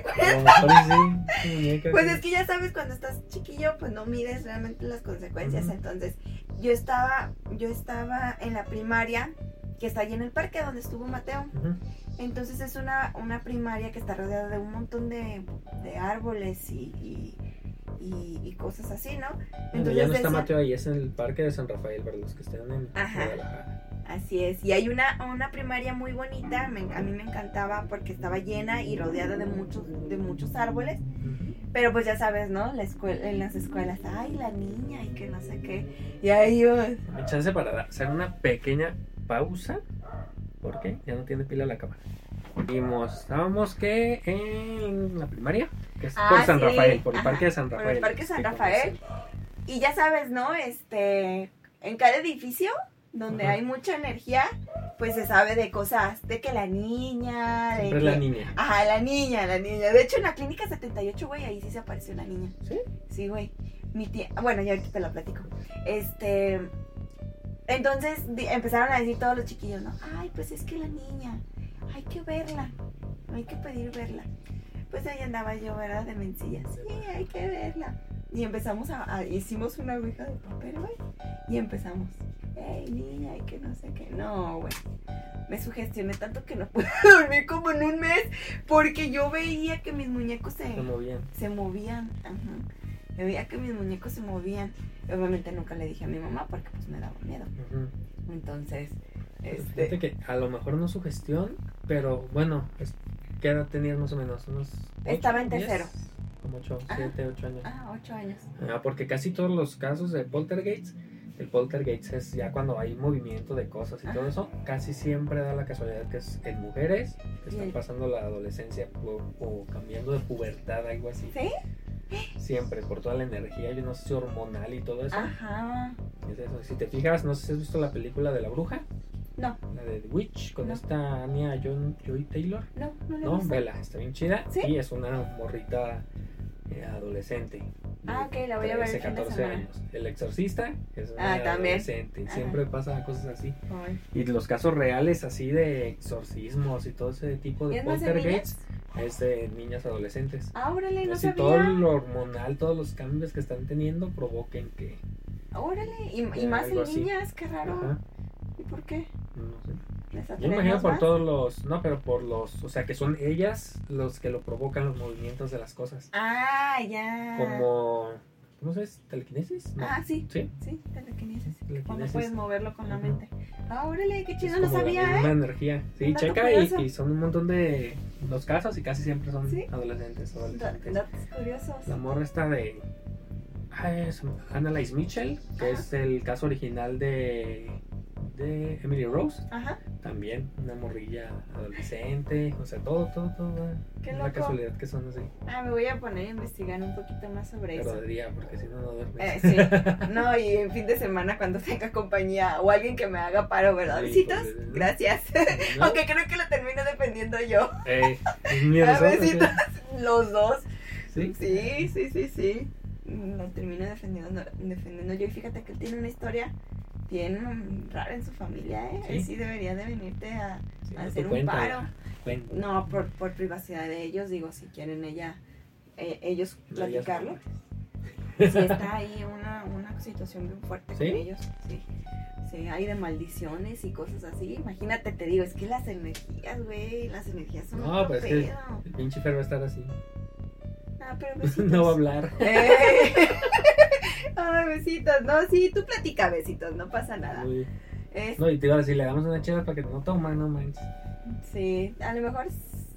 y sí, Pues es que ya sabes, cuando estás chiquillo, pues no mides realmente las consecuencias. Entonces, yo estaba, yo estaba en la primaria, que está ahí en el parque donde estuvo Mateo. Entonces es una, una primaria que está rodeada de un montón de, de árboles y, y, y- y cosas así, ¿no? Bueno, ya no está Mateo ahí, es en el parque de San Rafael, para los que estén en Ajá. Así es, y hay una, una primaria muy bonita, me- a mí me encantaba porque estaba llena y rodeada de muchos, de muchos árboles, pero pues ya sabes, ¿no? La escuela, en las escuelas, ay, la niña y que no sé qué, y ahí yo, Dame chance para hacer una pequeña pausa, porque ya no tiene pila la cámara. Vimos, estábamos que en la primaria, que es Ah, por San sí, Rafael, por el ajá, parque de San por el Rafael. Parque San Sí, Rafael. y ya sabes, ¿no? Este, en cada edificio donde Ajá. hay mucha energía, pues se sabe de cosas, de que la niña, de Siempre es que... la niña. Ajá, la niña, la niña. De hecho, en la clínica 78, güey, ahí sí se apareció la niña. ¿Sí? Sí, güey. Mi tía, bueno, ya ahorita te la platico. Este, entonces empezaron a decir todos los chiquillos, ¿no? Ay, pues es que la niña, hay que verla, hay que pedir verla. Pues ahí andaba yo, ¿verdad? De mencilla, sí, hay que verla. Y empezamos a, a- hicimos una ouija de papel, güey. Y empezamos, hey, niña, hay que no sé qué. No, güey. Me sugestioné tanto que no pude dormir como en un mes porque yo veía que mis muñecos se, Se movían. se movían. Ajá. Yo veía que mis muñecos se movían. Obviamente nunca le dije a mi mamá porque pues me daba miedo. Ujú. Entonces, Pues Fíjate este, que a lo mejor no su gestión, pero bueno, es- ¿qué edad tenías más o menos? ¿Unos ocho, Estaba en diez? tercero. Como 8, Ajá. 7, 8 años. ah, ocho años. Ah, porque casi todos los casos de poltergeist, el poltergeist es ya cuando hay movimiento de cosas y todo Ajá. eso, casi siempre da la casualidad que es en mujeres que están pasando la adolescencia o, o cambiando de pubertad, algo así. ¿Sí? Siempre, por toda la energía, yo no sé si hormonal y todo eso. Ajá. Es eso. Si te fijas, no sé si has visto la película de la bruja, No, la de The Witch, con No. esta Anya John, Joy Taylor. no, no he No, visto. vela, está bien chida. ¿Sí? Y es una morrita eh, adolescente. Ah, ok, la voy a ver el 13, fin de 14 semana. años. El exorcista, es Ah, una también. adolescente. Ajá. Siempre pasa cosas así. Ay. Y los casos reales así de exorcismos y todo ese tipo ¿Y de poltergeists es de niñas adolescentes. Ah, órale, no Así sabía. todo lo hormonal, todos los cambios que están teniendo provoquen que... Órale, y, y Eh, más en así. niñas, qué raro. Ajá, ¿y por qué? no sé. ¿Les Yo imagino por más? todos los... No, pero por los... O sea, que son ellas los que lo provocan los movimientos de las cosas. Ah, ya. Como... ¿Cómo se dice? ¿Telequinesis? No. Ah, sí, ¿Sí? sí, telequinesis. Telequinesis. Cuando puedes moverlo con la mente. Ah, órale, qué chido, no la sabía, misma ¿eh? energía. Sí, Un checa y, y son un montón de los casos y casi siempre son Sí. adolescentes. Adolescentes. Datos curiosos. La morra está de. Ah, es Annalise Mitchell, que Ajá. es el caso original de. De Emily Rose. Ajá, También una morrilla adolescente. O sea, todo, todo, todo. va. Qué casualidad que son así. ah, me voy a poner a investigar un poquito más sobre Pero eso. día, porque si no, no duermes. Eh, sí, no, y en fin de semana cuando tenga compañía o alguien que me haga paro, ¿verdad? Sí, Besitos, pues, gracias. ¿No? Aunque creo que lo termino defendiendo yo. Eh, miedo, Ah, ¿sabes? besitos, los dos. Sí. Sí, sí, sí, sí. Lo termino defendiendo, defendiendo yo. Y fíjate que él tiene una historia bien rara en su familia, ¿eh? Sí. Él sí debería de venirte a, Sí, a no hacer te un paro. cuenta. No, por, por privacidad de ellos, digo, si quieren ella, eh, ellos platicarlo. sabes. Sí, está ahí una, una situación bien fuerte con ellos. Sí. Sí, hay de maldiciones y cosas así. Imagínate, te digo, es que las energías, güey, las energías son No, otro pero es que pedo. el pinche Fer va a estar así. Ah, pero besitos. no va a hablar. Eh. Ay, besitos. No, sí, tú platica besitos, no pasa nada. Uy. Es- No, y te iba a decir, le damos una chela para que no toma, no manches. sí, a lo mejor,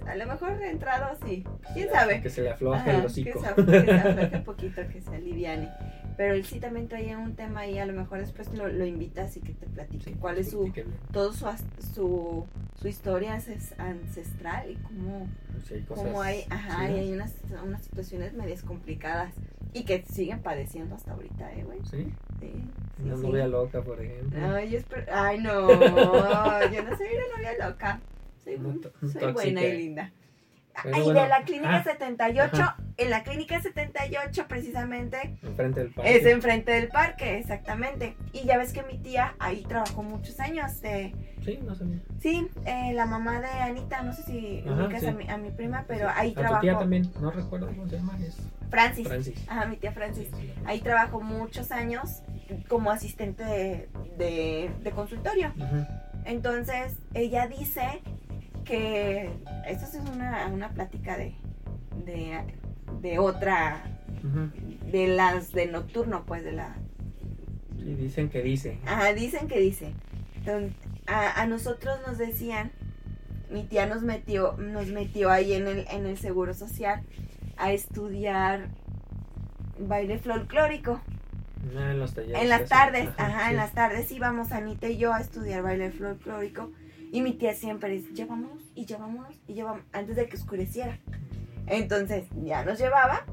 a lo mejor de entrado sí. ¿Quién sabe? Que se le afloje Ajá, el que hocico. se, que se afloje un poquito, que se aliviane. Pero él sí también traía un tema ahí, a lo mejor después lo, lo invitas y que te platique Sí, cuál es su, todo su, su, su historia ances- ancestral y cómo, Sí, cosas cómo hay, ajá, y hay unas, unas situaciones medias complicadas y que siguen padeciendo hasta ahorita, eh, güey. Sí, una sí. novia loca, por ejemplo. Ay, yo espero- Ay, no, yo no soy una novia loca. Soy, buena y linda. Pero bueno, de la clínica ah, 78, ajá. en la clínica 78 precisamente Enfrente del parque. es enfrente del parque, exactamente. Y ya ves que mi tía ahí trabajó muchos años. de- Sí, no sé. sí, eh, la mamá de Anita, no sé si Ajá, ubicas sí. a, mi, a mi prima, pero Sí. ahí A tu trabajó tía también, no recuerdo cómo se llama, es Francis. Francis. Ajá, mi tía Francis. Ahí trabajó muchos años como asistente de, de- de consultorio. Entonces, ella dice que esto sí es una, una plática de, de, de otra, de las de nocturno, pues de la... Y dicen que dice. Ajá, dicen que dice. Entonces, a, a nosotros nos decían, mi tía nos metió, nos metió ahí en el, en el Seguro Social a estudiar baile folclórico. Ah, en los talleres. En las tardes, ajá, en las tardes íbamos Anita y yo a estudiar baile folclórico. Y mi tía siempre dice, llevámonos y llevámonos y llevamos antes de que oscureciera. Entonces ya nos llevaba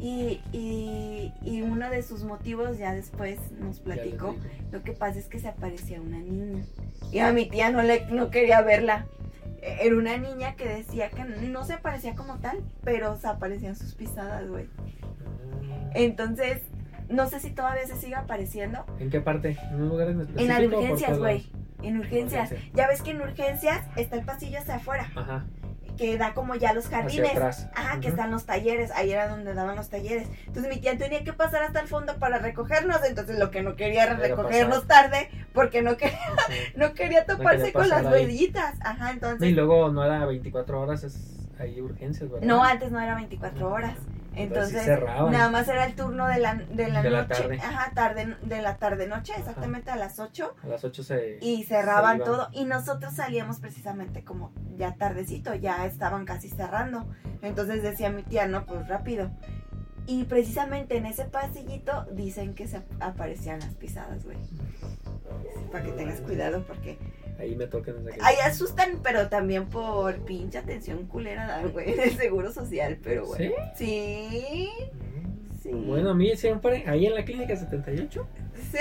y, y, y uno de sus motivos ya después nos Ya platicó. Lo que pasa es que se aparecía una niña. Y a mi tía no, le, no quería verla. E- Era una niña que decía que no se aparecía como tal, pero se aparecían sus pisadas, güey. Ah. Entonces, no sé si todavía se sigue apareciendo. ¿En qué parte? ¿En un lugar en específico? En las o por urgencias, güey. En urgencias. Ya ves que en urgencias está el pasillo hacia afuera, Ajá. que da como ya los jardines. atrás. Ajá, que están los talleres, ahí era donde daban los talleres. Entonces mi tía tenía que pasar hasta el fondo para recogernos, entonces lo que no quería era recogernos tarde porque no quería, Sí. no quería toparse quería con las huellitas. Ajá, Y entonces... luego no era 24 horas, es ahí urgencias, ¿verdad? No, antes no era 24 horas. Entonces, nada más era el turno de la, de la De la noche. tarde. Ajá, tarde, de la tarde-noche, exactamente a las 8. A las 8 se... y cerraban Se todo y nosotros salíamos precisamente como ya tardecito, ya estaban casi cerrando. Entonces decía mi tía, no, pues rápido. Y precisamente en ese pasillito dicen que se ap- aparecían las pisadas, güey. Para que tengas cuidado porque Ahí me tocan aquel- ahí asustan, pero también por pinche atención culera dan, güey, del seguro social, pero bueno. Sí. Sí. Bueno, a mí siempre, ahí en la clínica 78, ¿Sí?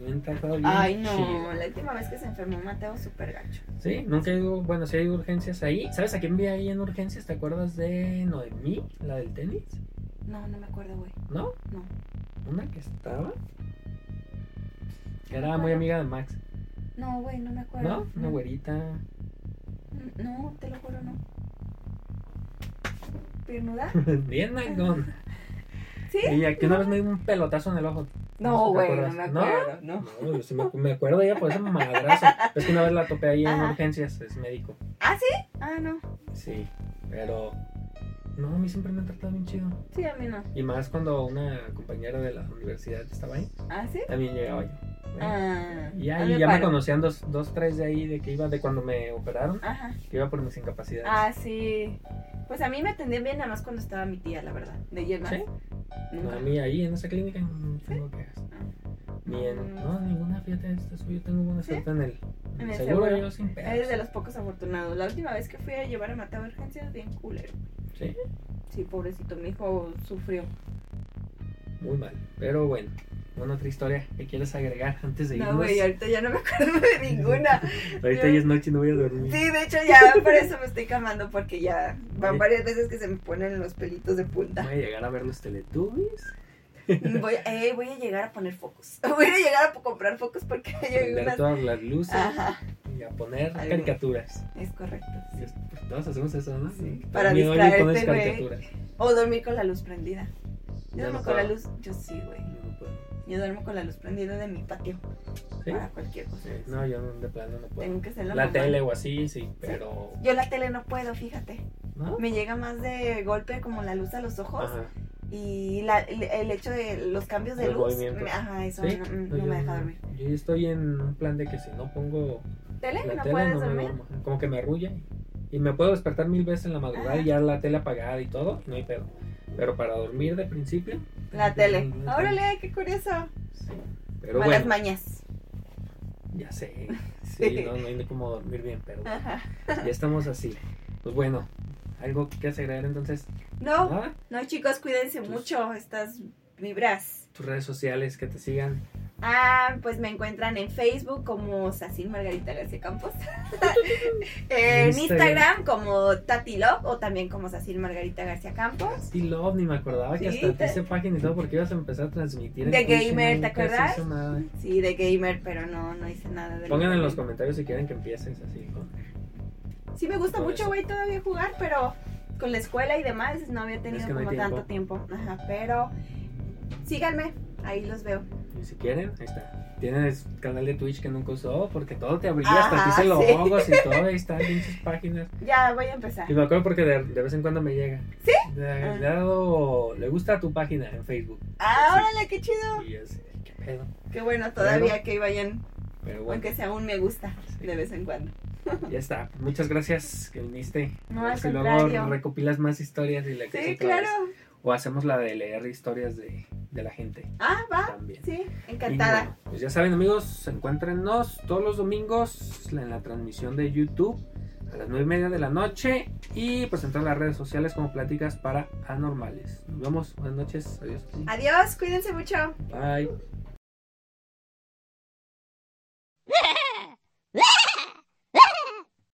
bien Ay, no, chido. la última vez que se enfermó Mateo súper gacho. Sí, nunca he ido, bueno, sí hay urgencias ahí. ¿Sabes a quién vi ahí en urgencias? ¿Te acuerdas de Noemí, la del tenis? No, no me acuerdo, güey. ¿No? No. ¿Una que estaba? Que era muy amiga de Max. No, güey, no me acuerdo. ¿No? Una güerita. No, te lo juro, no. ¿Piernuda? Bien, Nagón. ¿Sí? Ella que una vez me dio un pelotazo en el ojo. No, ¿te güey, no me ¿No? acuerdo, no. No, yo sí me, me acuerdo de ella por ese madrazo. Es que una vez la topé ahí en Ajá. urgencias, es médico. ¿Ah, sí? Ah, no. Sí, pero. No, a mí siempre me han tratado bien chido. Sí, a mí no. Y más cuando una compañera de la universidad estaba ahí, ¿Ah, sí? también llegaba yo. Ah. Y ahí ya me conocían dos, dos, tres de ahí de que iba de cuando me operaron, Ajá. que iba por mis incapacidades. Ah, sí. Pues a mí me atendían bien nada más cuando estaba mi tía, la verdad. De más. ¿Sí? Nunca. A mí ahí en esa clínica no tengo quejas. Ni en. No, ninguna, fíjate, esto es- yo tengo buena ¿Sí? suerte en el, En el seguro, seguro. yo sin pedos. Eres de los pocos afortunados. La última vez que fui a llevar a Mateo a urgencias, bien culero. Sí, Sí, pobrecito, mi hijo sufrió. muy mal. Pero bueno, una otra historia que quieres agregar antes de No, irnos. güey, ahorita ya no me acuerdo de ninguna. Ahorita ya es noche y no voy a dormir. Sí, de hecho ya por eso me estoy calmando porque ya van varias veces que se me ponen los pelitos de punta. Voy a llegar a ver los Teletubbies. Voy, eh, voy a llegar a poner focos. Voy a llegar a comprar focos porque hay Prender unas... todas las luces Ajá, y a poner Algo. caricaturas. es correcto. Sí. es- pues, todos hacemos eso, ¿no? Sí, para pones distraerte, güey. O dormir con la luz prendida. Yo no con la luz, yo sí, güey. No puedo. Yo duermo con la luz prendida de mi patio. ¿Sí? Para cualquier cosa. Sí, No, yo de plano no puedo. Tengo que hacerlo. La mamá. tele o así, sí, pero. Yo la tele no puedo, fíjate. ¿No? Me llega más de golpe como la luz a los ojos. Ajá. Y la- el, hecho de los cambios de Los luz. me- Ajá, eso mm, No, me deja dormir. Yo estoy en un plan de que si no pongo ¿Tele? la ¿No tele, puedes dormir? duermo. Como que me arrulla. Y me puedo despertar mil veces en la madrugada Ajá. y ya la tele apagada y todo, no hay pedo. Pero para dormir de principio. La tele. Órale, qué curioso. Sí. Pero Malas bueno, mañas. ya sé. Sí, no, no hay ni cómo dormir bien, pero ya estamos así. Pues bueno, algo que agregar entonces. No, Nada. no, chicos, cuídense Tus- mucho. Estas vibras. Tus redes sociales que te sigan. Ah, pues me encuentran en Facebook como Sacil Margarita García Campos. en Instagram. Como Tati Love o también como Sacil Margarita García Campos. Sí, Love, ni me acordaba que Sí, hasta te hice página y todo porque ibas a empezar a transmitir. De gamer, ¿te acuerdas? nada. Sí, de gamer, pero no, no hice nada de Pongan en los comentarios si quieren que empieces así. con- Sí me gusta mucho, güey, todavía jugar, pero con la escuela y demás no había tenido Es que no hay como tiempo. tanto tiempo. Ajá, pero síganme, ahí los veo. Y si quieren, ahí está. Tienes canal de Twitch que nunca usó porque todo te abría, Ajá, hasta te hice sí. logos y todo, ahí están pinches páginas. Ya, voy a empezar. Y me acuerdo porque de, de vez en cuando me llega. ¿Sí? Le, Ah. le ha dado, le gusta tu página en Facebook. Ah, órale, qué chido. Y yo así, qué pedo. Qué bueno, todavía que vayan, Pero bueno, aunque sea un me gusta Sí. de vez en cuando. ya está. Muchas gracias que viniste. No, al si luego recopilas más historias y que Sí, claro. O hacemos la de leer historias de, de la gente. Ah, va. También. Sí, encantada. Pues ya saben, amigos, encuéntrennos todos los domingos en la transmisión de YouTube a las nueve y media de la noche y pues en todas las redes sociales como Pláticas para Anormales. Nos vemos, buenas noches, adiós. Adiós, cuídense mucho. Bye.